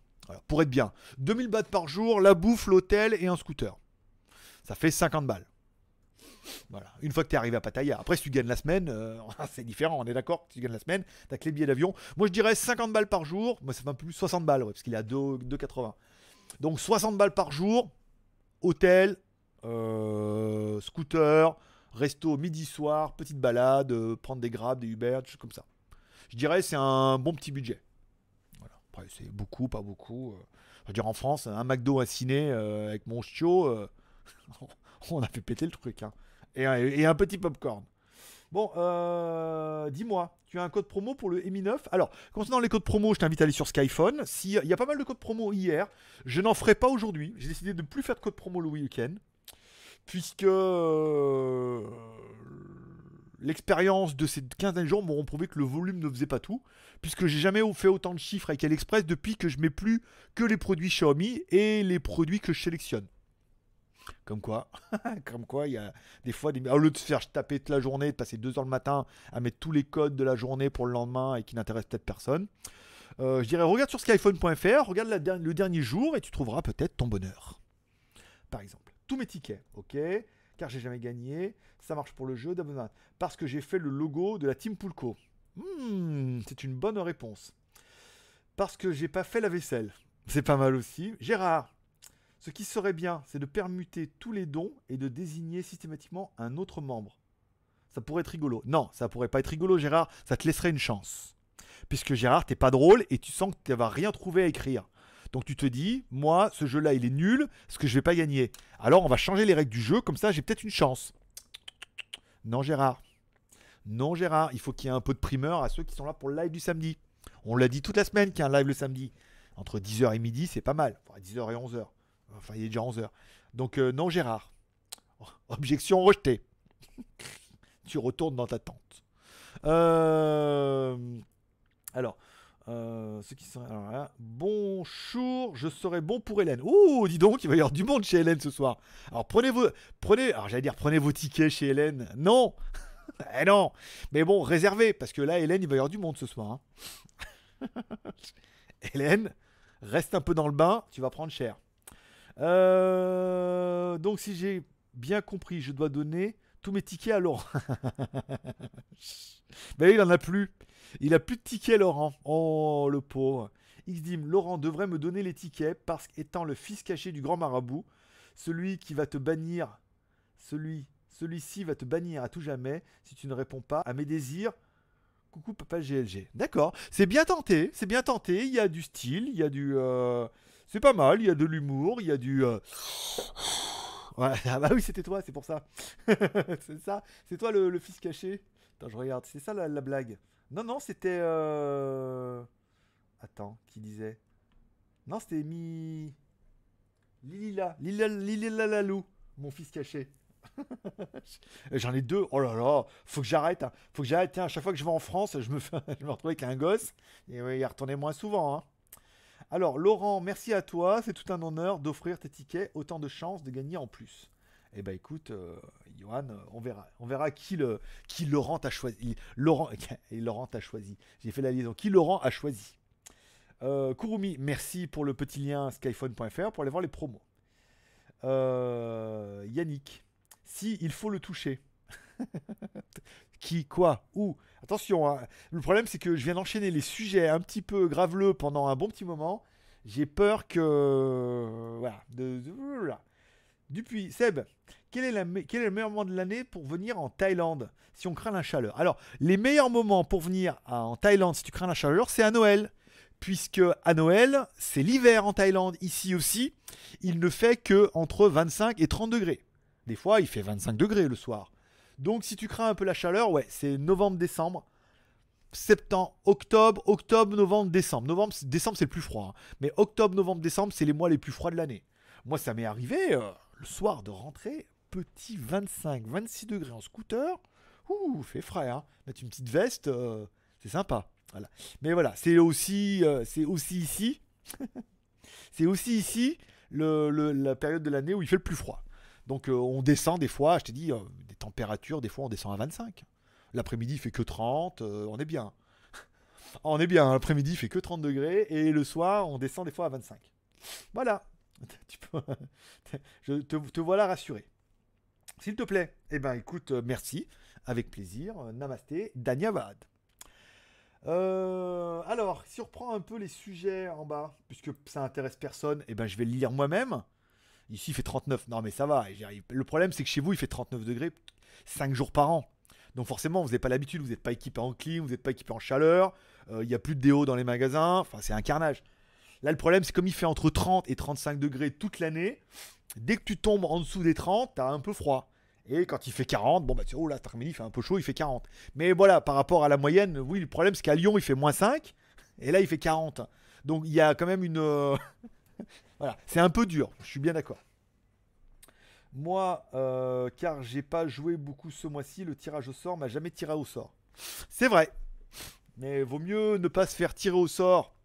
Pour être bien. 2000 bahts par jour, la bouffe, l'hôtel et un scooter. Ça fait 50 balles. Voilà. Une fois que tu es arrivé à Pattaya. Après, si tu gagnes la semaine, euh, c'est différent, on est d'accord Si tu gagnes la semaine, t'as que les billets d'avion. Moi, je dirais 50 balles par jour. Moi, ça fait un peu plus 60 balles, parce qu'il est à 2 2,80. Donc, 60 balles par jour. Hôtel, euh, scooter, resto midi soir, petite balade, euh, prendre des grabs, des Uber, des choses comme ça. Je dirais c'est un bon petit budget. Voilà. Après, c'est beaucoup, pas beaucoup. Je veux dire, en France, un McDo à ciné avec mon chio, euh, on a fait péter le truc. hein. Et, un, et un petit popcorn. Bon, euh, dis-moi, tu as un code promo pour le Mi 9 Alors, concernant les codes promo, je t'invite à aller sur Skyphone. Si, il y a pas mal de codes promo hier. Je n'en ferai pas aujourd'hui. J'ai décidé de ne plus faire de code promo le week-end. Puisque euh, l'expérience de ces 15 derniers jours m'auront prouvé que le volume ne faisait pas tout. Puisque j'ai jamais fait autant de chiffres avec AliExpress depuis que je mets plus que les produits Xiaomi et les produits que je sélectionne. Comme quoi, comme quoi, il y a des fois, des... au lieu de se faire taper toute la journée, de passer deux heures le matin à mettre tous les codes de la journée pour le lendemain et qui n'intéressent peut-être personne, euh, je dirais regarde sur skyphone.fr, regarde le dernier jour et tu trouveras peut-être ton bonheur. Par exemple, tous mes tickets, ok, car j'ai jamais gagné, ça marche pour le jeu parce que j'ai fait le logo de la Team Poulco. Hmm, c'est une bonne réponse. Parce que j'ai pas fait la vaisselle. C'est pas mal aussi. Gérard, ce qui serait bien, c'est de permuter tous les dons et de désigner systématiquement un autre membre. Ça pourrait être rigolo. Non, ça pourrait pas être rigolo, Gérard. Ça te laisserait une chance. Puisque Gérard, t'es pas drôle et tu sens que tu vas rien trouver à écrire. Donc tu te dis, moi, ce jeu-là, il est nul, parce que je vais pas gagner. Alors on va changer les règles du jeu, comme ça j'ai peut-être une chance. Non, Gérard. Non, Gérard, il faut qu'il y ait un peu de primeur à ceux qui sont là pour le live du samedi. On l'a dit toute la semaine qu'il y a un live le samedi. Entre 10h et midi, c'est pas mal. Enfin, 10h et 11h. Enfin, il est déjà 11h. Donc, euh, non, Gérard. Objection rejetée. tu retournes dans ta tente. Euh, Alors, euh, qui serait. Alors là, bonjour, je serai bon pour Hélène. Oh, dis donc, il va y avoir du monde chez Hélène ce soir. Alors, prenez vos. Prenez. Alors, j'allais dire, prenez vos tickets chez Hélène. Non Eh non Mais bon, réservez, parce que là, Hélène, il va y avoir du monde ce soir. hein. Hélène, reste un peu dans le bain, tu vas prendre cher. Euh, donc, si j'ai bien compris, je dois donner tous mes tickets à Laurent. Mais il en a plus. Il a plus de tickets, Laurent. Oh, le pauvre. Xdim, Laurent devrait me donner les tickets parce qu'étant le fils caché du grand marabout, celui qui va te bannir, celui, celui-ci va te bannir à tout jamais si tu ne réponds pas à mes désirs. Coucou papa GLG. D'accord, c'est bien tenté, c'est bien tenté. Il y a du style, il y a du, euh, c'est pas mal. Il y a de l'humour, il y a du. euh, Ouais, ah bah oui, c'était toi, c'est pour ça. c'est ça, c'est toi le, fils caché. Attends, je regarde, c'est ça la, la blague. Non, non, c'était. euh, Attends, qui disait? Non, c'était Mi. Lilila, Lila, Lilila Lalou, mon fils caché. J'en ai deux. Oh là là, faut que j'arrête. hein. Faut que j'arrête. Tiens, à chaque fois que je vais en France, je me, fais... je me retrouve avec un gosse. Et oui, il retournait moins souvent. hein. Alors, Laurent, merci à toi. C'est tout un honneur d'offrir tes tickets. Autant de chances de gagner en plus. Eh ben écoute, euh, Johan, on verra. On verra qui, le, qui Laurent a choisi. Laurent, Laurent a choisi. J'ai fait la liaison. Qui Laurent a choisi? Euh, Kurumi, merci pour le petit lien skyphone.fr pour aller voir les promos. Euh, Yannick, Si, il faut le toucher. Qui, quoi, où Attention, hein. le problème c'est que je viens d'enchaîner les sujets un petit peu graveleux pendant un bon petit moment. J'ai peur que. Voilà. De, de- voilà. Dupuis, Seb, quel est, la quel est le meilleur moment de l'année pour venir en Thaïlande si on craint la chaleur? Alors, les meilleurs moments pour venir en Thaïlande si tu crains la chaleur, c'est à Noël. Puisque à Noël, c'est l'hiver en Thaïlande. Ici aussi, il ne fait que entre 25 et 30 degrés. Des fois, il fait 25 degrés le soir. Donc, si tu crains un peu la chaleur, ouais, c'est novembre-décembre. Septembre, octobre, octobre, novembre, décembre. Novembre, décembre, c'est le plus froid. hein. Mais octobre, novembre, décembre, c'est les mois les plus froids de l'année. Moi, ça m'est arrivé euh, le soir de rentrer, petit 25, 26 degrés en scooter. Ouh, fait frais, hein. Mettre une petite veste, euh, c'est sympa. Voilà. Mais voilà, c'est aussi, euh, c'est aussi ici, c'est aussi ici la période de l'année où il fait le plus froid. Donc euh, on descend des fois, je t'ai dit, euh, des températures, des fois on descend à 25. L'après-midi fait que 30, euh, on est bien. on est bien, l'après-midi fait que 30 degrés et le soir on descend des fois à 25. Voilà. Je te, te voilà rassuré. S'il te plaît, eh ben écoute, merci, avec plaisir. Namasté, Danyavad. Alors, si on reprend un peu les sujets en bas, puisque ça intéresse personne, eh ben je vais le lire moi-même. Ici, il fait 39. Non, mais ça va. Le problème, c'est que chez vous, il fait 39 degrés 5 jours par an. Donc forcément, vous n'avez pas l'habitude, vous n'êtes pas équipé en clim, vous n'êtes pas équipé en chaleur, euh, il n'y a plus de déo dans les magasins, enfin c'est un carnage. Là, le problème, c'est comme il fait entre 30 et 35 degrés toute l'année, dès que tu tombes en dessous des 30, t'as un peu froid. Et quand il fait 40, bon bah tu vois, oh là, cet il fait un peu chaud, il fait 40. Mais voilà, par rapport à la moyenne, oui, le problème, c'est qu'à Lyon, il fait moins 5, et là, il fait 40. Donc il y a quand même une... voilà, c'est un peu dur, je suis bien d'accord. Moi, euh, car j'ai pas joué beaucoup ce mois-ci, le tirage au sort m'a jamais tiré au sort. C'est vrai. Mais vaut mieux ne pas se faire tirer au sort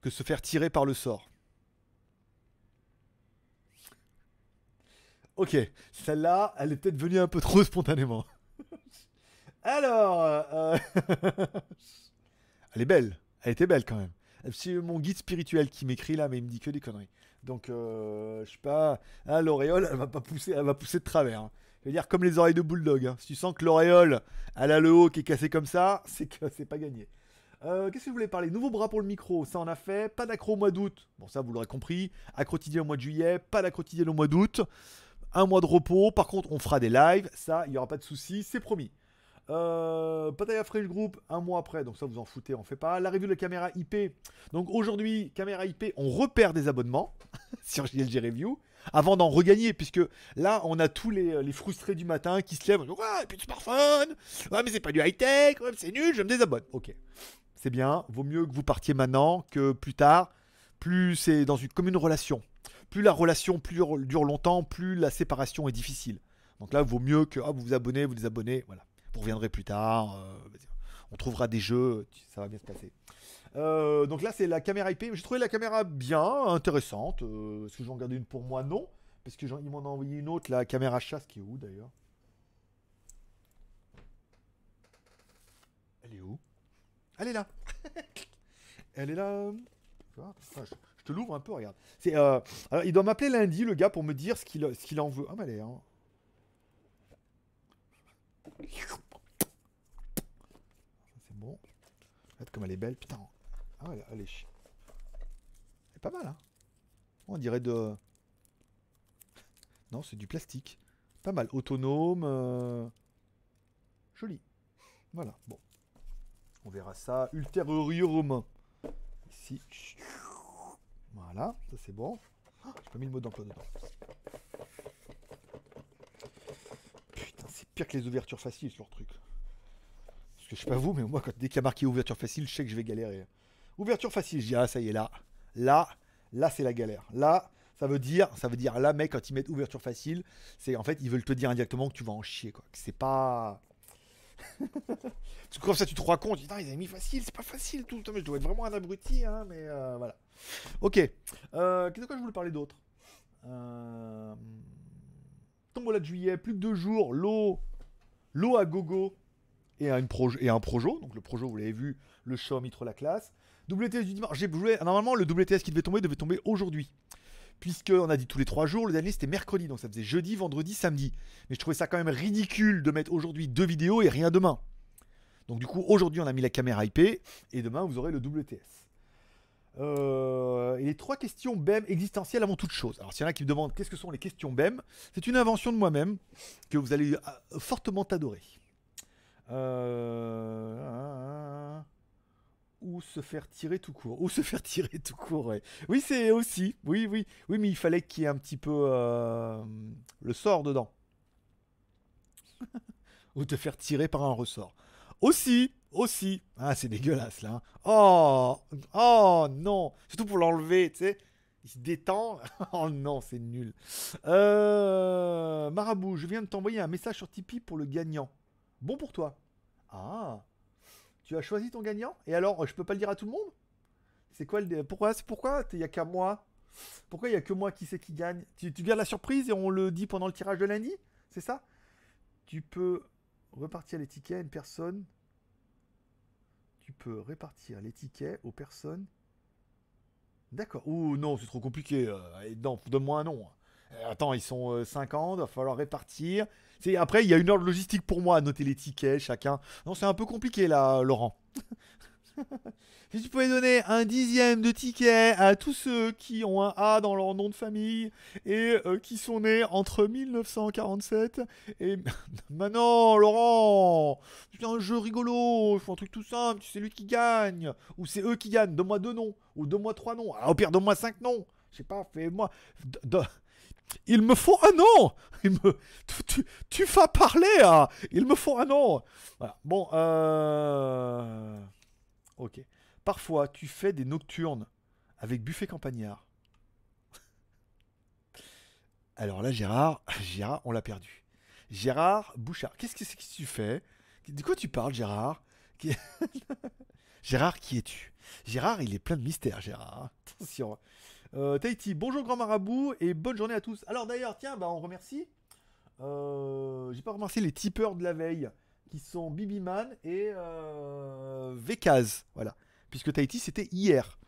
que se faire tirer par le sort. Ok, celle-là, elle est peut-être venue un peu trop spontanément. Alors, euh, elle est belle. Elle était belle quand même. C'est mon guide spirituel qui m'écrit là, mais il me dit que des conneries. Donc, euh, je sais pas. Ah, l'auréole, elle va pas pousser, elle va pousser de travers. hein. Je veux dire, comme les oreilles de bulldog. hein. Si tu sens que l'auréole, elle a le haut qui est cassé comme ça, c'est que c'est pas gagné. Euh, Qu'est-ce que vous voulez parler? Nouveau bras pour le micro, ça on a fait. Pas d'accro au mois d'août. Bon, ça vous l'aurez compris. Acrotidienne au mois de juillet, pas d'acrotidienne au mois d'août. Un mois de repos. Par contre, on fera des lives. Ça, il y aura pas de souci, c'est promis. Euh, French Group, un mois après, donc ça vous en foutez, on fait pas. La review de la caméra IP. Donc aujourd'hui, caméra IP, on repère des abonnements sur JLG Review avant d'en regagner, puisque là, on a tous les, frustrés du matin qui se lèvent. Ouais, et puis de smartphone. Ouais, mais c'est pas du high-tech. Ouais, c'est nul, je me désabonne. Ok. C'est bien. Vaut mieux que vous partiez maintenant que plus tard. Plus c'est dans une, comme une relation. Plus la relation plus dure longtemps, plus la séparation est difficile. Donc là, vaut mieux que ah, vous vous abonnez, vous désabonnez. Voilà. Vous reviendrez plus tard. euh, on trouvera des jeux. Ça va bien se passer. Euh, donc là, c'est la caméra IP. J'ai trouvé la caméra bien, intéressante. Euh, Est-ce que j'en garde une pour moi? Non. Parce que j'en- ils m'en ont envoyé une autre, la caméra chasse, qui est où d'ailleurs? Elle est où? Elle est là. Elle est là. Ah, je, je te l'ouvre un peu, regarde. C'est, euh, alors, il doit m'appeler lundi, le gars, pour me dire ce qu'il, ce qu'il en veut. Ah, hein. C'est bon. Regarde comme elle est belle, putain. Ah, elle, elle est Elle est pas mal, hein. On dirait de. Non, c'est du plastique. Pas mal. Autonome. euh, Joli. Voilà, bon. On verra ça ultérieurement. Ici. Voilà, ça c'est bon. Ah, J'ai pas mis le mot d'emploi dedans. C'est pire que les ouvertures faciles, ce leur truc. Parce que je sais pas vous, mais moi, quand, dès qu'il y a marqué ouverture facile, je sais que je vais galérer. Ouverture facile, je dis, ah, ça y est, là. Là, là, c'est la galère. Là, ça veut dire, ça veut dire, là, mec, quand ils mettent ouverture facile, c'est en fait, ils veulent te dire indirectement que tu vas en chier, quoi. C'est pas. Parce que comme ça, tu te rends compte, Putain, ils avaient mis facile, c'est pas facile tout le temps, mais je dois être vraiment un abruti, hein, mais euh, voilà. Ok. Euh, Qu'est-ce que je voulais parler d'autre? Euh... Tombola de juillet, plus de deux jours, l'eau, l'eau à gogo et un, projo, et un projo. Donc le projo, vous l'avez vu, le Xiaomi trop la classe. WTS du dimanche. J'ai joué. Normalement, le WTS qui devait tomber devait tomber aujourd'hui. puisqu'on a dit tous les trois jours, le dernier c'était mercredi, donc ça faisait jeudi, vendredi, samedi. Mais je trouvais ça quand même ridicule de mettre aujourd'hui deux vidéos et rien demain. Donc du coup, aujourd'hui on a mis la caméra IP, et demain vous aurez le WTS. Euh, et les trois questions BEM existentielles avant toute chose. Alors s'il y en a qui me demandent qu'est-ce que sont les questions BEM, c'est une invention de moi-même que vous allez euh, fortement adorer. Euh, Ou se faire tirer tout court. Ou se faire tirer tout court. Oui, c'est aussi. Oui, oui. Oui, mais il fallait qu'il y ait un petit peu le sort dedans. Ou te faire tirer par un ressort. Aussi, aussi. Ah, c'est dégueulasse là. hein. Oh, oh non. Surtout pour l'enlever, tu sais. Il se détend. oh non, c'est nul. Euh, Marabout, je viens de t'envoyer un message sur Tipeee pour le gagnant. Bon pour toi. Ah. Tu as choisi ton gagnant? Et alors, je peux pas le dire à tout le monde? C'est quoi le... Pourquoi C'est pourquoi Il y a qu'à moi? Pourquoi il y a que moi qui sais qui gagne? Tu, tu gardes la surprise et on le dit pendant le tirage de lundi? C'est ça? Tu peux repartir les tickets à une personne. Tu peux répartir les tickets aux personnes. D'accord. Ouh non, c'est trop compliqué. euh, non, donne-moi un nom. Euh, Attends, ils sont euh, 50, va falloir répartir. Après, il y a une heure logistique pour moi à noter les tickets, chacun. Non, c'est un peu compliqué là, Laurent. si tu pouvais donner un dixième de ticket à tous ceux qui ont un A dans leur nom de famille et euh, qui sont nés entre 1947 et... Maintenant, Laurent C'est un jeu rigolo, il faut un truc tout simple, c'est lui qui gagne. Ou c'est eux qui gagnent, donne-moi deux noms. Ou donne-moi trois noms. Ah, au pire, donne-moi cinq noms. Je sais pas, fais-moi... Il me faut un nom Il me... Tu, tu, vas parler, hein Il me faut un nom Voilà. Bon, euh... Ok. Parfois, tu fais des nocturnes avec buffet campagnard. Alors là, Gérard, Gérard, on l'a perdu. Gérard Bouchard, qu'est-ce que c'est que tu fais? De quoi tu parles, Gérard? Gérard, qui es-tu? Gérard, il est plein de mystères, Gérard. Attention. Euh, Tahiti, bonjour grand marabout et bonne journée à tous. Alors d'ailleurs, tiens, bah, on remercie. Euh, J'ai pas remercié les tipeurs de la veille qui sont Bibiman et euh, Vekaz. Voilà. Puisque Tahiti, c'était hier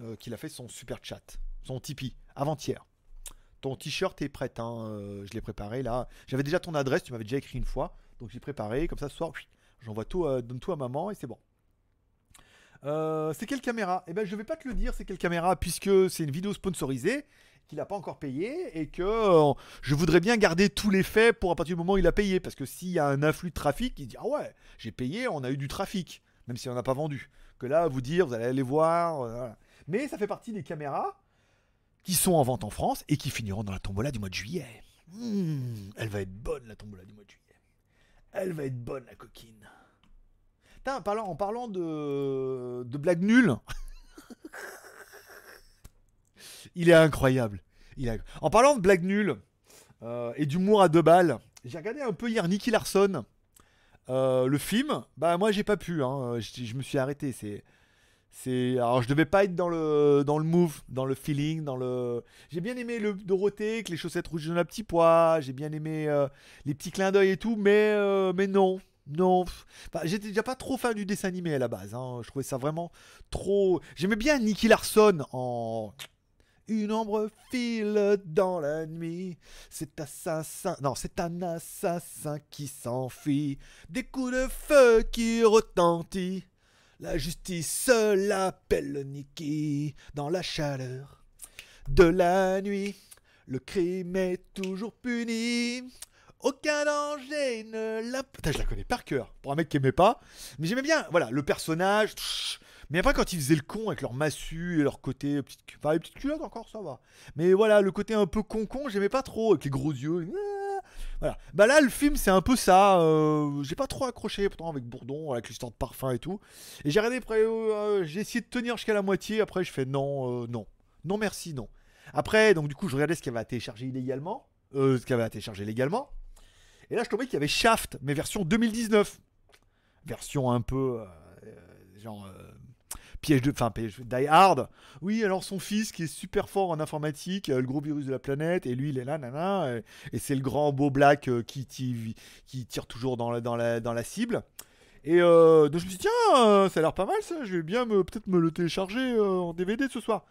euh, qu'il a fait son super chat, son Tipeee, avant-hier. Ton t-shirt est prêt, hein, euh, je l'ai préparé là. J'avais déjà ton adresse, tu m'avais déjà écrit une fois, donc j'ai préparé, comme ça ce soir, j'envoie tout, euh, donne tout à maman et c'est bon. C'est quelle caméra? Eh ben je vais pas te le dire c'est quelle caméra puisque c'est une vidéo sponsorisée qu'il n'a pas encore payé et que euh, je voudrais bien garder tous les faits pour à partir du moment où il a payé. Parce que s'il y a un afflux de trafic il dit ah ouais j'ai payé on a eu du trafic même si on n'a pas vendu. Que là vous dire vous allez aller voir euh, mais ça fait partie des caméras qui sont en vente en France et qui finiront dans la tombola du mois de juillet. Hmm, elle va être bonne la tombola du mois de juillet. Elle va être bonne la coquine. Putain, en parlant, en parlant de, de blagues nulles, il est incroyable. En parlant de blagues nulles euh, et d'humour à deux balles, j'ai regardé un peu hier Nicky Larson. Euh, le film, bah moi j'ai pas pu, hein. je, me suis arrêté. C'est, c'est, alors je devais pas être dans le, dans le move, dans le feeling, dans le. J'ai bien aimé le Dorothée, avec les chaussettes rouges de la petit pois. J'ai bien aimé euh, les petits clins d'œil et tout, mais, non, non. J'étais déjà pas trop fan du dessin animé à la base. hein. Je trouvais ça vraiment trop. J'aimais bien Nicky Larson en. Une ombre file dans la nuit. C'est assassin. Non, c'est un assassin qui s'enfuit. Des coups de feu qui retentissent. La justice l'appelle Nicky dans la chaleur de la nuit. Le crime est toujours puni. Aucun danger ne la. Putain, je la connais par cœur. Pour un mec qui aimait pas. Mais j'aimais bien, voilà, le personnage. Mais après, quand ils faisaient le con avec leur massue et leur côté. Petite... Enfin, les petites culottes encore, ça va. Mais voilà, le côté un peu con-con, j'aimais pas trop. Avec les gros yeux. Voilà. Bah là, le film, c'est un peu ça. euh, J'ai pas trop accroché, pourtant, avec Bourdon, avec l'histoire de parfum et tout. Et j'ai regardé près. euh, j'ai essayé de tenir jusqu'à la moitié. Après, je fais non, euh, non. Non, merci, non. Après, donc, du coup, je regardais ce qu'il y avait à télécharger illégalement. Euh, ce qu'il y avait à télécharger légalement. Et là, je tombais qu'il y avait Shaft, mais version 2019. Version un peu. euh, euh, genre. Piège de. Enfin, Die Hard. Oui, alors son fils qui est super fort en informatique, euh, le gros virus de la planète, et lui, il est là, nana. Et, c'est le grand beau black euh, qui, ti- qui tire toujours dans la, cible. Et euh, donc je me suis dit, tiens, ça a l'air pas mal ça, je vais bien peut-être me le télécharger en DVD ce soir.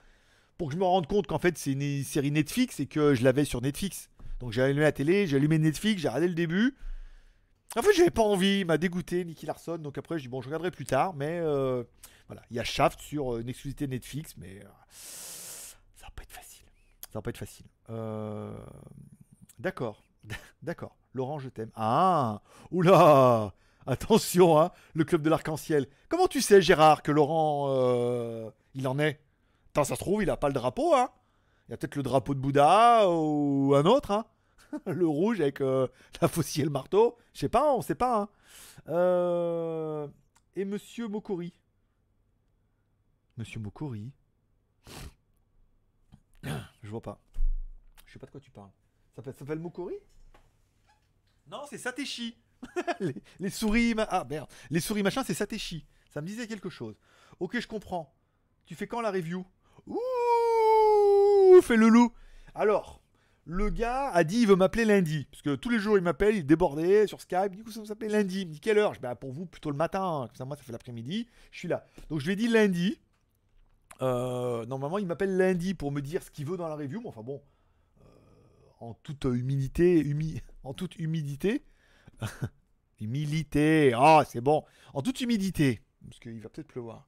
pour que je me rende compte qu'en fait c'est une série Netflix et que je l'avais sur Netflix. Donc j'ai allumé la télé, j'ai allumé Netflix, j'ai regardé le début. En fait, j'avais pas envie, il m'a dégoûté Nicky Larson. Donc après, je dis bon, je regarderai plus tard. Mais voilà, il y a Shaft sur euh, une exclusivité Netflix, mais euh, ça va pas être facile. Ça va pas être facile. Euh, D'accord, d'accord. Laurent, je t'aime. Ah, oula, attention, hein, le club de l'arc-en-ciel. Comment tu sais, Gérard, que Laurent, il en est? Attends, ça se trouve, il a pas le drapeau, hein Il y a peut-être le drapeau de Bouddha ou un autre, hein Le rouge avec la faucille et le marteau. Je sais pas, on sait pas, hein. Et Monsieur Mokori Monsieur Mokori Je vois pas. Je sais pas de quoi tu parles. Ça s'appelle- Mokori? Non, c'est Sateshi. les, souris. Ah merde. Les souris machin, c'est Sateshi. Ça me disait quelque chose. Ok, je comprends. Tu fais quand la review? Ouh Fais le loup. Alors, le gars a dit il veut m'appeler lundi. Parce que tous les jours il m'appelle, il débordé sur Skype. Du coup, ça va s'appeler lundi. Il me dit quelle heure? Je bah, pour vous, plutôt le matin. Comme ça, moi, ça fait l'après-midi. Je suis là. Donc, je lui ai dit lundi. Euh, normalement, il m'appelle lundi pour me dire ce qu'il veut dans la review. Mais enfin bon, euh, en toute humilité, humi- en toute humidité, humilité. Ah, c'est bon. En toute humidité, parce qu'il va peut-être pleuvoir.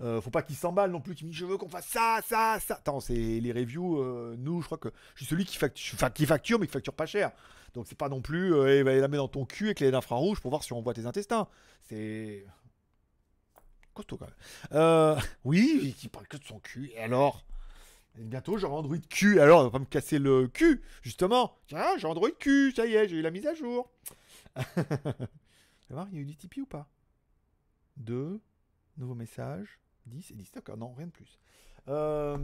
Euh, faut pas qu'il s'emballe non plus. Tu me dis, je veux qu'on fasse ça, ça, ça. Attends, c'est les reviews. nous, je crois que je suis celui qui facture, mais qui facture pas cher. Donc c'est pas non plus, euh, il va la mettre dans ton cul avec les infrarouges pour voir si on voit tes intestins. C'est costaud. Euh, oui, il parle que de son cul. Et alors Bientôt, j'aurai Android cul. Alors, on va pas me casser le cul, justement. Tiens, j'ai Android cul, ça y est, j'ai eu la mise à jour. Il y a eu du Tipeee ou pas? 2, nouveau message, 10 et 10. D'accord, non, rien de plus. Euh,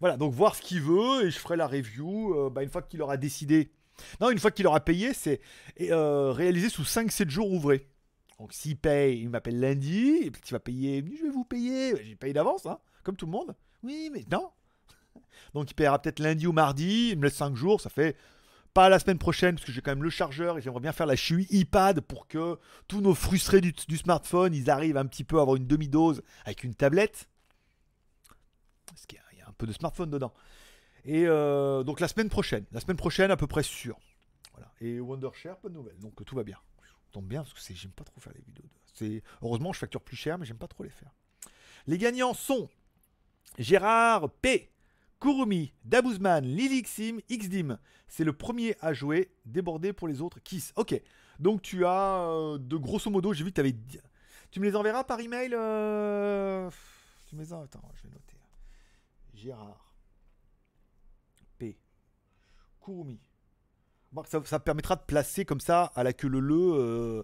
Voilà, donc voir ce qu'il veut et je ferai la review euh, bah, une fois qu'il aura décidé. Non, une fois qu'il aura payé, c'est réalisé sous 5-7 jours ouvrés. Donc s'il paye, il m'appelle lundi, et puis il va payer, je vais vous payer. J'ai payé d'avance, hein, comme tout le monde. Oui, mais non. Donc il paiera peut-être lundi ou mardi, il me laisse 5 jours, ça fait pas la semaine prochaine, parce que j'ai quand même le chargeur et j'aimerais bien faire la chui iPad pour que tous nos frustrés du, smartphone, ils arrivent un petit peu à avoir une demi-dose avec une tablette. Parce qu'il y a- un peu de smartphone dedans. Et euh, donc la semaine prochaine, la semaine prochaine à peu près sûr. Voilà. Et Wondershare, pas de nouvelles, donc tout va bien. Tombe bien parce que j'aime pas trop faire les vidéos. de- heureusement je facture plus cher, mais j'aime pas trop les faire. Les gagnants sont Gérard P, Kurumi, Dabouzman, Lilixim, Xdim. C'est le premier à jouer, débordé pour les autres. Kiss. Ok. Donc tu as euh, de grosso modo, j'ai vu que tu avais. Tu me les enverras par email euh, Tu me les en... Attends, je vais noter. Gérard P. Kurumi. Ça, permettra de placer comme ça à la queue le le euh,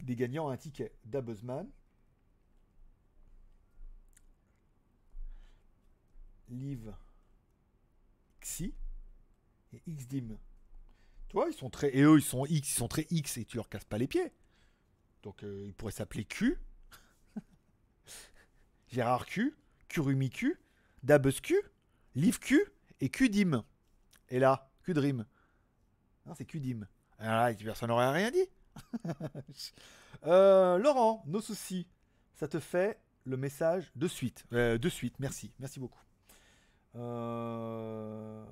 des gagnants un ticket. Dabuzzman. Liv. Xi. Et Xdim. Tu ils sont très. Et eux, ils sont X, ils sont très X et tu leur casses pas les pieds. Donc, euh, ils pourraient s'appeler Q. Gérard Q. Kurumi Q. Dabuzz Q. Liv Q. Et Qdim. Et là, Qdream. C'est Qdim. Ah, personne n'aurait rien dit. Euh, Laurent, nos soucis. Ça te fait le message de suite. Euh, de suite, merci. Merci beaucoup. Euh...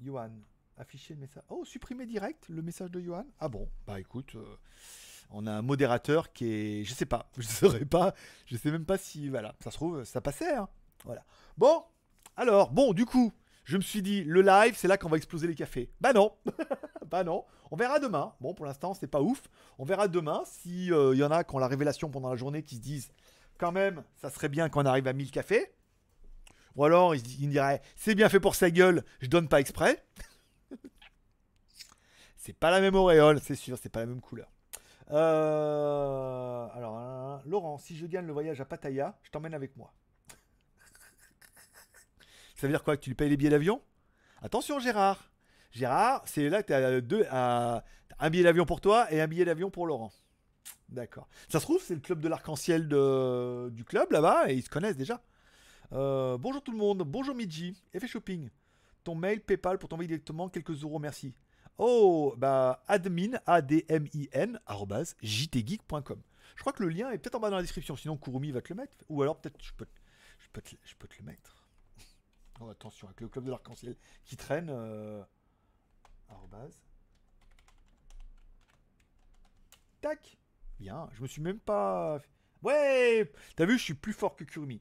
Johan, afficher le message. Oh, supprimer direct le message de Johan Ah bon, bah écoute, euh, on a un modérateur qui est. Je sais pas, je saurais pas, je sais même pas si. Voilà, ça se trouve, ça passait. hein. Voilà. Bon, alors, bon, du coup, je me suis dit, le live, c'est là qu'on va exploser les cafés. Bah non, bah non. On verra demain. Bon, pour l'instant, c'est pas ouf. On verra demain si il y en a qui ont la révélation pendant la journée qui se disent, quand même, ça serait bien qu'on arrive à 1000 cafés. Ou alors, il, il dirait, c'est bien fait pour sa gueule, je donne pas exprès. c'est pas la même auréole, c'est sûr, c'est pas la même couleur. Euh, alors, euh, Laurent, si je gagne le voyage à Pattaya, je t'emmène avec moi. Ça veut dire quoi tu lui payes les billets d'avion? Attention, Gérard. Gérard, c'est là que tu as deux, à- un billet d'avion pour toi et un billet d'avion pour Laurent. D'accord. Ça se trouve, c'est le club de l'arc-en-ciel du club là-bas et ils se connaissent déjà. Euh, bonjour tout le monde, bonjour Midji, Effet Shopping. Ton mail PayPal pour t'envoyer directement quelques euros, merci. Oh, bah admin, A-D-M-I-N, jtgeek.com. Je crois que le lien est peut-être en bas dans la description, sinon Kurumi va te le mettre. Ou alors peut-être je peux te le mettre. Oh, attention, avec le club de l'arc-en-ciel qui traîne. Euh... Tac Bien, je me suis même pas... Ouais T'as vu, je suis plus fort que Kurumi.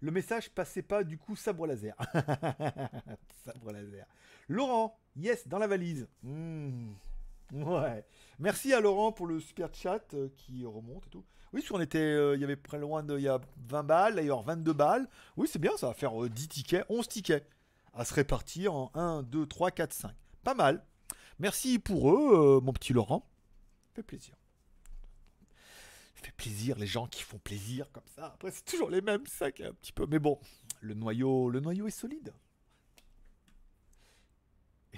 Le message passait pas, du coup, sabre laser. sabre laser. Laurent, yes, dans la valise. Hmm. Ouais. Merci à Laurent pour le super chat euh, qui remonte et tout. Oui, si on était, euh, il y avait près loin de, il y a 20 balles, d'ailleurs 22 balles. Oui, c'est bien, ça va faire euh, 10 tickets, 11 tickets à se répartir en 1, 2, 3, 4, 5. Pas mal. Merci pour eux, euh, mon petit Laurent. Ça fait plaisir. Ça fait plaisir, les gens qui font plaisir comme ça. Après, c'est toujours les mêmes, ça un petit peu. Mais bon, le noyau, le noyau est solide.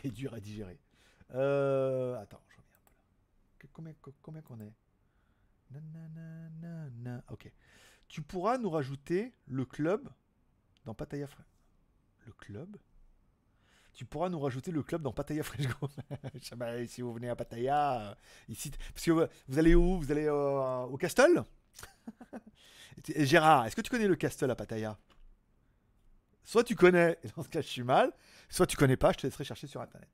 Et dur à digérer. Euh, attends, je reviens un peu là. Combien, co- combien qu'on est? Nananana. Ok. Tu pourras nous rajouter le club dans Pattaya French. Le club? Tu pourras nous rajouter le club dans Pattaya sais pas, si vous venez à Pattaya, euh, ici, parce que euh, vous allez où? Vous allez euh, au Castle? Et Gérard, est-ce que tu connais le Castle à Pattaya? Soit tu connais, dans ce cas je suis mal, soit tu connais pas, je te laisserai chercher sur internet.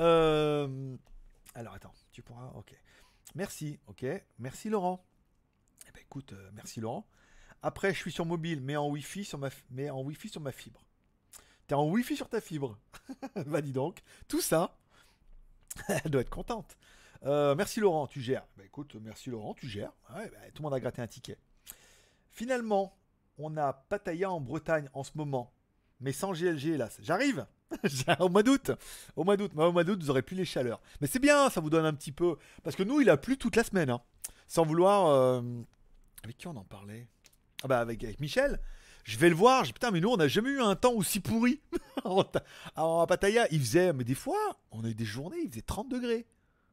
Euh, alors attends, tu pourras. Ok. Merci. Ok. Merci Laurent. Eh ben écoute, euh, merci Laurent. Après, je suis sur mobile, mais en Wi-Fi sur ma, mais en sur ma fibre. T'es en Wi-Fi sur ta fibre. bah dis donc. Tout ça, elle doit être contente. Euh, merci Laurent, tu gères. Bah écoute, merci Laurent, tu gères. Bah, tout le monde a gratté un ticket. Finalement, on a Pattaya en Bretagne en ce moment, mais sans GLG hélas. J'arrive au mois d'août. Au mois d'août, au mois d'août, vous aurez plus les chaleurs. Mais c'est bien, ça vous donne un petit peu. Parce que nous, il a plu toute la semaine. hein. Sans vouloir. euh, Avec qui on en parlait? Ah bah avec, Michel. Je vais le voir. Putain, mais nous, on n'a jamais eu un temps aussi pourri. En Ta- en Pattaya, il faisait. Mais des fois, on a eu des journées, il faisait 30 degrés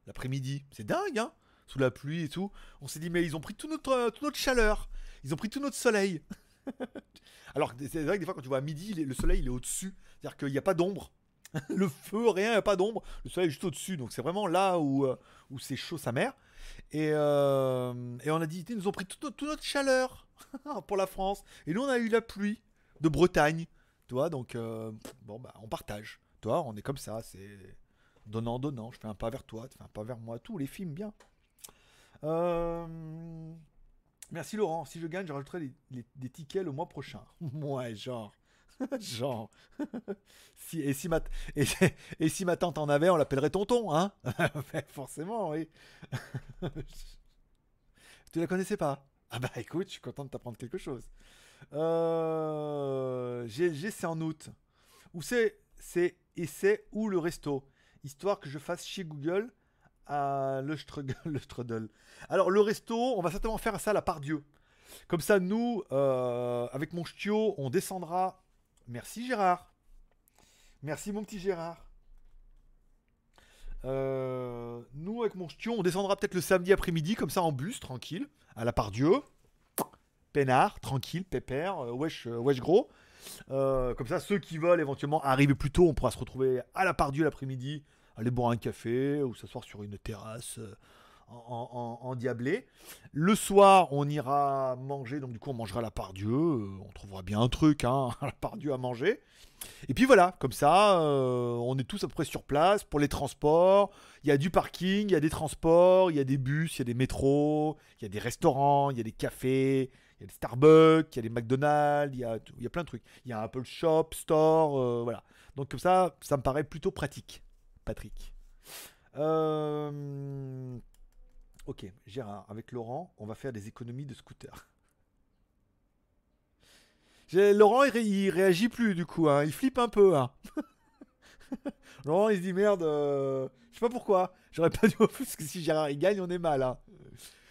l'après-midi. C'est dingue, hein Sous la pluie et tout. On s'est dit, mais ils ont pris toute notre, euh, toute notre chaleur. Ils ont pris tout notre soleil. Alors, c'est vrai que des fois, quand tu vois à midi, le soleil, il est au-dessus. C'est-à-dire qu'il n'y a pas d'ombre. le feu, rien, il n'y a pas d'ombre. Le soleil est juste au-dessus. Donc, c'est vraiment là où, euh, c'est chaud sa mère. Et, euh, et on a dit, ils nous ont pris toute notre, chaleur pour la France. Et nous, on a eu la pluie de Bretagne. Tu vois, donc, euh, bon, bah, on partage. Tu vois, on est comme ça. C'est donnant, donnant. Je fais un pas vers toi, tu fais un pas vers moi. Tous les films, bien. Merci Laurent. Si je gagne, je rajouterai des tickets le mois prochain. ouais, genre. genre. si, et, si ma, et, et si ma tante en avait, on l'appellerait tonton, hein? Ben, Forcément, oui. tu la connaissais pas? Ah bah écoute, je suis content de t'apprendre quelque chose. Euh, GLG, c'est en août. Où c'est C'est et c'est où le resto? Histoire que je fasse chez Google à le, le Strudel. Alors le resto, on va certainement faire ça à la part Dieu. Comme ça, nous, euh, avec mon ch'tio, on descendra. Merci Gérard. Merci mon petit Gérard. Euh, nous, avec mon ch'tio, on descendra peut-être le samedi après-midi, comme ça en bus, tranquille, à la part Dieu. Peinard, tranquille, pépère, euh, wesh, euh, wesh gros. Comme ça, ceux qui veulent éventuellement arriver plus tôt, on pourra se retrouver à la part Dieu l'après-midi, aller boire un café ou s'asseoir sur une terrasse euh, en, endiablé. Le soir, on ira manger, donc du coup, on mangera la part Dieu. euh, on trouvera bien un truc hein, la part Dieu à manger. Et puis voilà, comme ça, euh, on est tous à peu près sur place pour les transports. Il y a du parking, il y a des transports, il y a des bus, il y a des métros, il y a des restaurants, il y a des cafés, il y a des Starbucks, il y a des McDonald's, il y a, il y a plein de trucs. Il y a un Apple Shop, Store, euh, voilà. Donc comme ça, ça me paraît plutôt pratique, Patrick. Euh, Ok, Gérard, avec Laurent, on va faire des économies de scooter. J'ai- Laurent, il réagit plus du coup, hein. il flippe un peu. hein. Laurent, il se dit merde, euh, je sais pas pourquoi. J'aurais pas dû parce que si Gérard il gagne, on est mal. hein.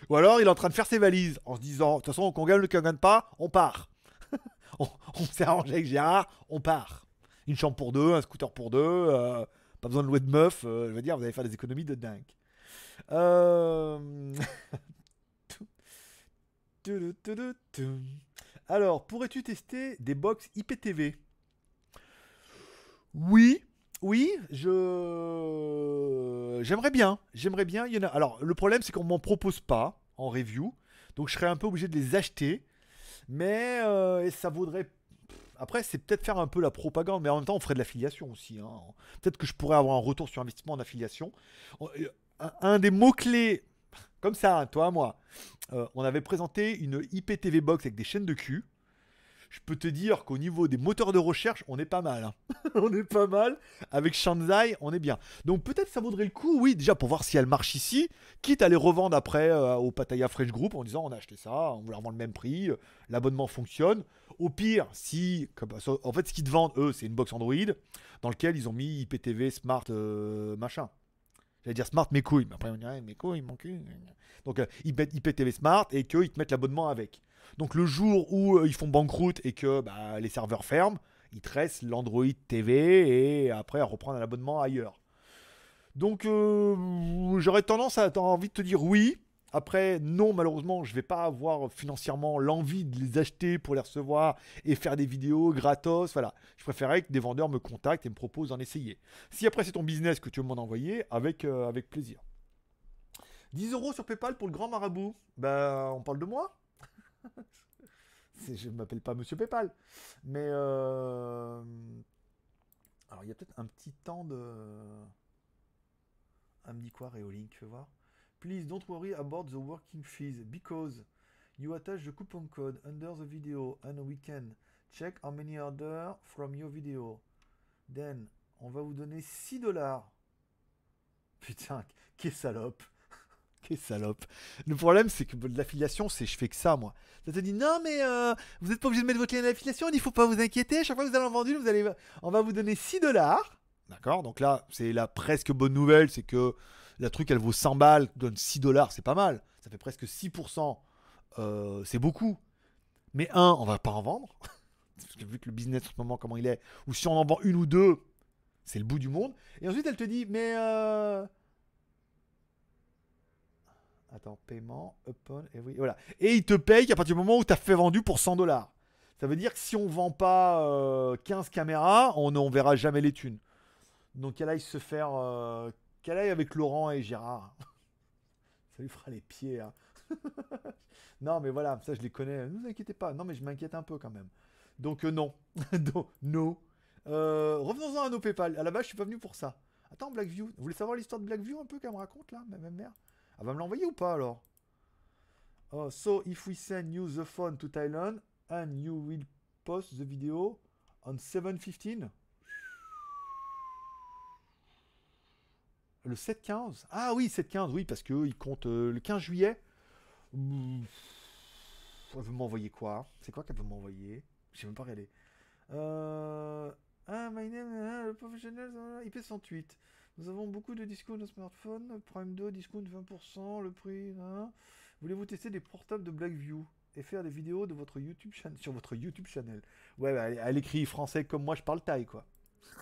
Ou alors, il est en train de faire ses valises en se disant, de toute façon, qu'on gagne ou qu'on gagne pas, on part. on on s'est arrangé avec Gérard, on part. Une chambre pour deux, un scooter pour deux, euh, pas besoin de louer de meuf. euh, je veux dire, vous allez faire des économies de dingue. Euh... Alors, pourrais-tu tester des box IPTV Oui, oui, je j'aimerais bien, j'aimerais bien. Il. Alors, le problème, c'est qu'on m'en propose pas en review, donc je serais un peu obligé de les acheter. Mais euh, ça vaudrait. Après, c'est peut-être faire un peu la propagande, mais en même temps, on ferait de l'affiliation aussi. hein. Peut-être que je pourrais avoir un retour sur investissement en affiliation. On- euh, Un, des mots-clés, comme ça, toi, moi, euh, on avait présenté une IPTV box avec des chaînes de cul. Je peux te dire qu'au niveau des moteurs de recherche, on est pas mal. hein. on est pas mal. Avec Shanzai, on est bien. Donc peut-être ça vaudrait le coup, oui, déjà pour voir si elle marche ici, quitte à les revendre après euh, au Pattaya Fresh Group en disant on a acheté ça, on vous la revend le même prix, euh, l'abonnement fonctionne. Au pire, si, en fait, ce qu'ils te vendent, eux, c'est une box Android dans lequel ils ont mis IPTV, Smart, euh, machin. J'allais dire Smart mes couilles, mais après on dirait mes couilles, mon cul. Donc ils IPTV Smart et qu'ils te mettent l'abonnement avec. Donc le jour où euh, ils font banqueroute et que bah, les serveurs ferment, ils te restent l'Android TV et après à reprendre un abonnement ailleurs. Donc euh, j'aurais tendance à envie de te dire oui. Après, non, malheureusement, je vais pas avoir financièrement l'envie de les acheter pour les recevoir et faire des vidéos gratos. Voilà, je préférerais que des vendeurs me contactent et me proposent d'en essayer. Si après c'est ton business que tu veux m'en envoyer, avec, euh, plaisir. 10 euros sur PayPal pour le grand marabout. Bah, on parle de moi? Je ne m'appelle pas Monsieur PayPal. Mais. euh, Alors, il y a peut-être un petit temps de. Elle me dit quoi, Réolink Fais voir? Please don't worry about the working fees because you attach the coupon code under the video and we can check how many orders from your video. Then, on va vous donner 6 dollars. Putain, quelle salope. Quelle salope. Le problème, c'est que l'affiliation, c'est je fais que ça, moi. Ça te dit, non, mais euh, vous n'êtes pas obligé de mettre votre lien d'affiliation, il faut pas vous inquiéter. Chaque fois que vous allez en vendre une, vous allez, on va vous donner 6 dollars. D'accord Donc là, c'est la presque bonne nouvelle, c'est que la truc, elle vaut 100 balles, donne 6 dollars, c'est pas mal. Ça fait presque 6%. Euh, c'est beaucoup. Mais un, on va pas en vendre. Parce que vu que le business en ce moment, comment il est, ou si on en vend une ou deux, c'est le bout du monde. Et ensuite, elle te dit, mais. euh, Attends, paiement, upon, every... Voilà. Et il te paye à partir du moment où tu as fait vendu pour 100 dollars. Ça veut dire que si on vend pas euh, 15 caméras, on ne verra jamais les thunes. Donc qu'elle aille se faire. euh, qu'elle aille avec Laurent et Gérard. ça lui fera les pieds. hein. non, mais voilà, ça je les connais. Ne vous inquiétez pas. Non, mais je m'inquiète un peu quand même. Donc euh, non. Donc, no. Euh, Revenons-en à nos PayPal. À la base, je suis pas venu pour ça. Attends, Blackview. Vous voulez savoir l'histoire de Blackview un peu qu'elle me raconte là, ma même mère? Elle va me l'envoyer ou pas alors? Oh, so if we send you the phone to Thailand and you will post the video on 7.15 Le 7-15 Ah oui, 7-15, oui, parce qu'il compte euh, le 15 juillet. Mmh. Elle veut m'envoyer quoi? C'est quoi qu'elle veut m'envoyer? J'ai même pas regardé. Euh... Ah, my name, ah, le professionnel, ah, IP108. Nous avons beaucoup de discounts de smartphones. Prime 2, discount 20%, le prix. hein. Voulez-vous tester des portables de Blackview et faire des vidéos de votre YouTube sur votre YouTube channel? Ouais, bah, elle, écrit français comme moi, je parle thaï, quoi.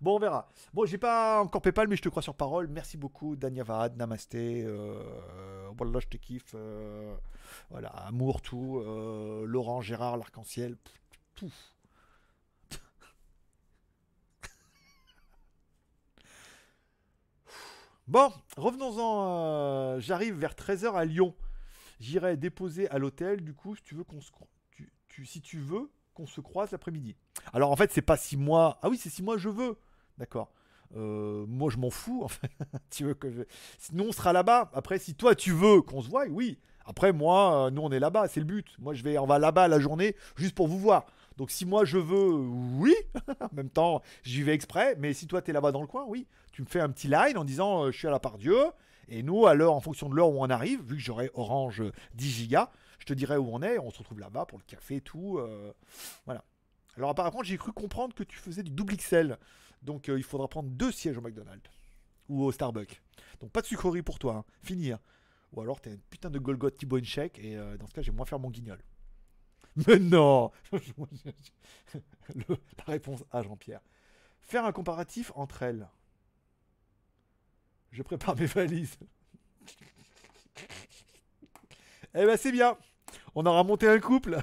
Bon, on verra. Bon, j'ai pas encore PayPal, mais je te crois sur parole. Merci beaucoup, Danyavad, Namasté. Euh, voilà, je te kiffe. euh, voilà, amour, tout. euh, Laurent, Gérard, l'arc-en-ciel. pff, Bon, revenons-en. euh, J'arrive vers 13h à Lyon. J'irai déposer à l'hôtel, du coup, si tu veux qu'on se si tu veux qu'on se croise l'après-midi. Alors en fait, c'est pas six mois. Ah oui, c'est six mois, je veux. D'accord. Euh, moi, je m'en fous. En fait. tu on sera là-bas. Après, si toi, tu veux qu'on se voie, oui. Après, moi, euh, nous, on est là-bas. C'est le but. Moi, je vais, on va là-bas la journée juste pour vous voir. Donc, si moi, je veux, oui. en même temps, j'y vais exprès. Mais si toi, tu es là-bas dans le coin, oui. Tu me fais un petit line en disant, euh, je suis à la part Dieu. Et nous, à l'heure, en fonction de l'heure où on arrive, vu que j'aurai Orange 10 gigas, je te dirai où on est. On se retrouve là-bas pour le café et tout. euh, voilà. Alors, apparemment, j'ai cru comprendre que tu faisais du double XL. Donc, euh, il faudra prendre deux sièges au McDonald's ou au Starbucks. Donc, pas de sucrerie pour toi. hein. Fini. hein. Ou alors, t'es une putain de Golgoth T-Bone Shake. Et dans ce cas, j'ai moins faire mon guignol. Mais non La réponse A, Jean-Pierre. Faire un comparatif entre elles. Je prépare mes valises. eh ben, c'est bien. On aura monté un couple.